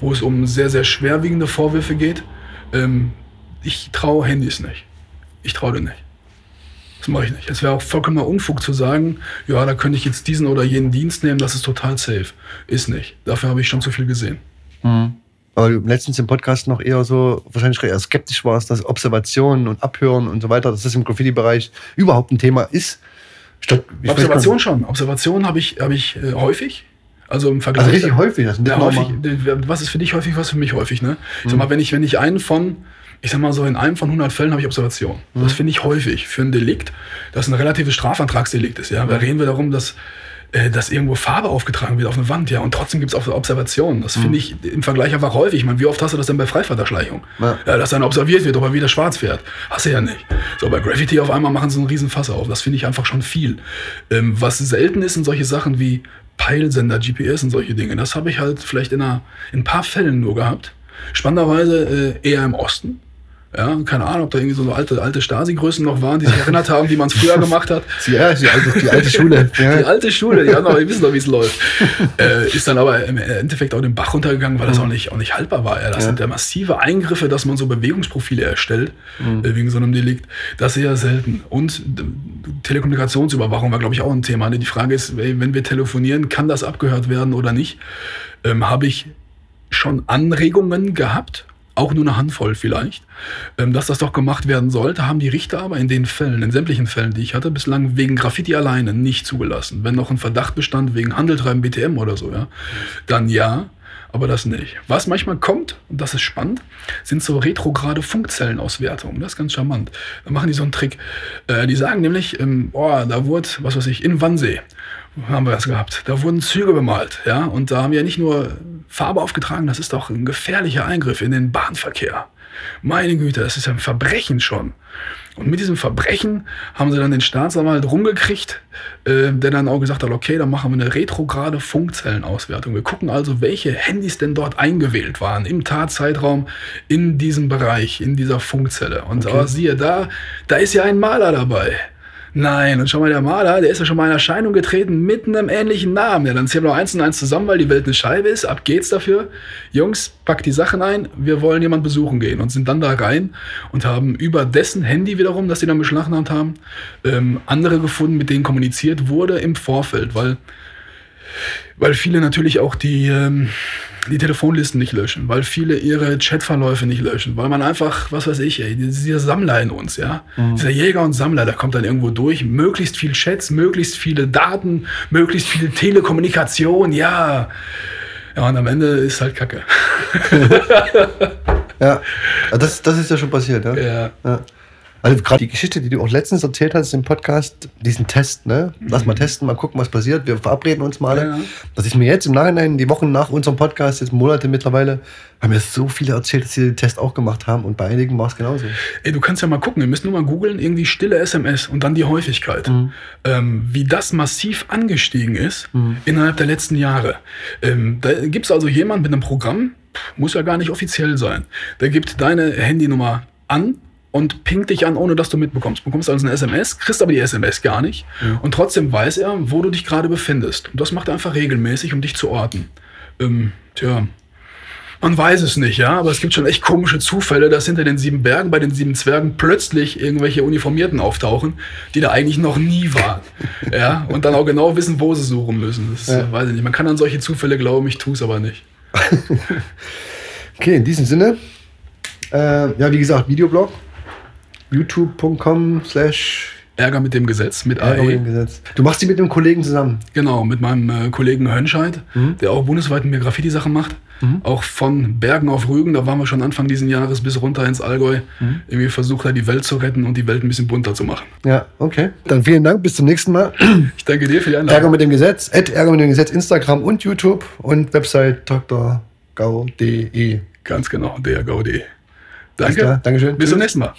A: wo es um sehr, sehr schwerwiegende Vorwürfe geht. Ähm, ich traue Handys nicht. Ich traue denen nicht. Das mache ich nicht. Es wäre auch vollkommener Unfug zu sagen, ja, da könnte ich jetzt diesen oder jenen Dienst nehmen, das ist total safe. Ist nicht. Dafür habe ich schon zu viel gesehen.
B: Mhm. Aber letztens im Podcast noch eher so, wahrscheinlich eher skeptisch warst, dass Observationen und Abhören und so weiter, dass das im Graffiti-Bereich überhaupt ein Thema ist.
A: Statt, Observation schon. Observation habe ich, hab ich äh, häufig. Also im Vergleich. Also
B: richtig häufig. Das
A: ja, häufig was ist für dich häufig, was für mich häufig, ne? Ich sag mhm. mal, wenn ich, wenn ich einen von, ich sag mal so, in einem von 100 Fällen habe ich Observation. Mhm. Das finde ich häufig für ein Delikt, das ein relatives Strafantragsdelikt ist. Ja, da reden wir darum, dass äh, dass irgendwo Farbe aufgetragen wird auf eine Wand, ja, und trotzdem gibt es auch Observationen. Das mhm. finde ich im Vergleich einfach häufig. Ich meine, wie oft hast du das denn bei Freifahrterschleichung? Ja. ja. dass dann observiert wird, ob er wieder schwarz fährt. Hast du ja nicht. So, bei Graffiti auf einmal machen sie einen riesen Fass auf. Das finde ich einfach schon viel. Ähm, was selten ist, sind solche Sachen wie Peilsender, GPS und solche Dinge. Das habe ich halt vielleicht in, einer, in ein paar Fällen nur gehabt. Spannenderweise äh, eher im Osten. Ja, keine Ahnung, ob da irgendwie so alte, alte Stasi-Größen noch waren, die sich erinnert haben, wie man es früher gemacht hat.
B: Ja, die alte, die alte Schule.
A: Ja. Die alte Schule, die, haben noch, die wissen noch, wie es läuft. Äh, ist dann aber im Endeffekt auch den Bach runtergegangen, weil das mhm. auch nicht, auch nicht haltbar war. Ja, das ja. sind ja massive Eingriffe, dass man so Bewegungsprofile erstellt, mhm. äh, wegen so einem Delikt. Das ist ja selten. Und äh, Telekommunikationsüberwachung war, glaube ich, auch ein Thema. Ne? Die Frage ist, wenn wir telefonieren, kann das abgehört werden oder nicht? Ähm, Habe ich schon Anregungen gehabt auch nur eine Handvoll vielleicht, ähm, dass das doch gemacht werden sollte, haben die Richter aber in den Fällen, in sämtlichen Fällen, die ich hatte, bislang wegen Graffiti alleine nicht zugelassen. Wenn noch ein Verdacht bestand wegen Handeltreiben BTM oder so, ja, dann ja, aber das nicht. Was manchmal kommt, und das ist spannend, sind so retrograde Funkzellenauswertungen. Das ist ganz charmant. Da machen die so einen Trick. Äh, die sagen nämlich, ähm, boah, da wurde, was weiß ich, in Wannsee haben wir das gehabt. Da wurden Züge bemalt, ja, und da haben wir nicht nur Farbe aufgetragen, das ist doch ein gefährlicher Eingriff in den Bahnverkehr. Meine Güte, das ist ein Verbrechen schon. Und mit diesem Verbrechen haben sie dann den Staatsanwalt rumgekriegt, äh, der dann auch gesagt hat, okay, dann machen wir eine retrograde Funkzellenauswertung. Wir gucken also, welche Handys denn dort eingewählt waren im Tatzeitraum in diesem Bereich, in dieser Funkzelle. Und okay. siehe da, da ist ja ein Maler dabei. Nein, und schau mal, der Maler, der ist ja schon mal in Erscheinung getreten mit einem ähnlichen Namen. Ja, dann ziehen wir noch eins und eins zusammen, weil die Welt eine Scheibe ist. Ab geht's dafür. Jungs, packt die Sachen ein. Wir wollen jemanden besuchen gehen und sind dann da rein und haben über dessen Handy wiederum, das sie dann beschlagnahmt haben, ähm, andere gefunden, mit denen kommuniziert wurde im Vorfeld, weil, weil viele natürlich auch die, ähm, die Telefonlisten nicht löschen, weil viele ihre Chatverläufe nicht löschen, weil man einfach, was weiß ich, ey, dieser Sammler in uns, ja, mhm. dieser Jäger und Sammler, der kommt dann irgendwo durch, möglichst viel Chats, möglichst viele Daten, möglichst viel Telekommunikation, ja. Ja, und am Ende ist halt Kacke.
B: ja, das, das ist ja schon passiert, ja.
A: ja. ja.
B: Also gerade die Geschichte, die du auch letztens erzählt hast im Podcast, diesen Test, ne? Lass mal testen, mal gucken, was passiert. Wir verabreden uns mal alle.
A: Ja.
B: Dass ich mir jetzt im Nachhinein, die Wochen nach unserem Podcast, jetzt Monate mittlerweile, haben mir so viele erzählt, dass sie den Test auch gemacht haben und bei einigen war es genauso.
A: Ey, du kannst ja mal gucken, wir müssen nur mal googeln, irgendwie stille SMS und dann die Häufigkeit. Ähm, wie das massiv angestiegen ist innerhalb der letzten Jahre. Ähm, da gibt es also jemand mit einem Programm, muss ja gar nicht offiziell sein, der gibt deine Handynummer an und pingt dich an, ohne dass du mitbekommst. Du bekommst also eine SMS, kriegst aber die SMS gar nicht und trotzdem weiß er, wo du dich gerade befindest. Und das macht er einfach regelmäßig, um dich zu orten. Ähm, tja, man weiß es nicht, ja, aber es gibt schon echt komische Zufälle, dass hinter den sieben Bergen, bei den sieben Zwergen plötzlich irgendwelche Uniformierten auftauchen, die da eigentlich noch nie waren. Ja, und dann auch genau wissen, wo sie suchen müssen. Das
B: Ja.
A: weiß ich nicht. Man kann an solche Zufälle glauben, ich tue es aber nicht.
B: Okay, in diesem Sinne, äh, ja, wie gesagt, Videoblog, youtube.com slash
A: Ärger mit dem Gesetz, mit
B: Ärger mit dem. Gesetz. Du machst die mit einem Kollegen zusammen.
A: Genau, mit meinem äh, Kollegen Hönscheid, der auch bundesweit mehr Graffiti-Sachen macht. Auch von Bergen auf Rügen, da waren wir schon Anfang dieses Jahres bis runter ins Allgäu. Irgendwie versucht er die Welt zu retten und die Welt ein bisschen bunter zu machen.
B: Ja, okay. Dann vielen Dank, bis zum nächsten Mal.
A: Ich danke dir für die
B: Ärger
A: Einladung.
B: mit dem Gesetz, at Ärger mit dem Gesetz, Instagram und YouTube und Website drgau.de.
A: Ganz genau.
B: Alles
A: Danke.
B: Dankeschön.
A: Bis zum nächsten Mal.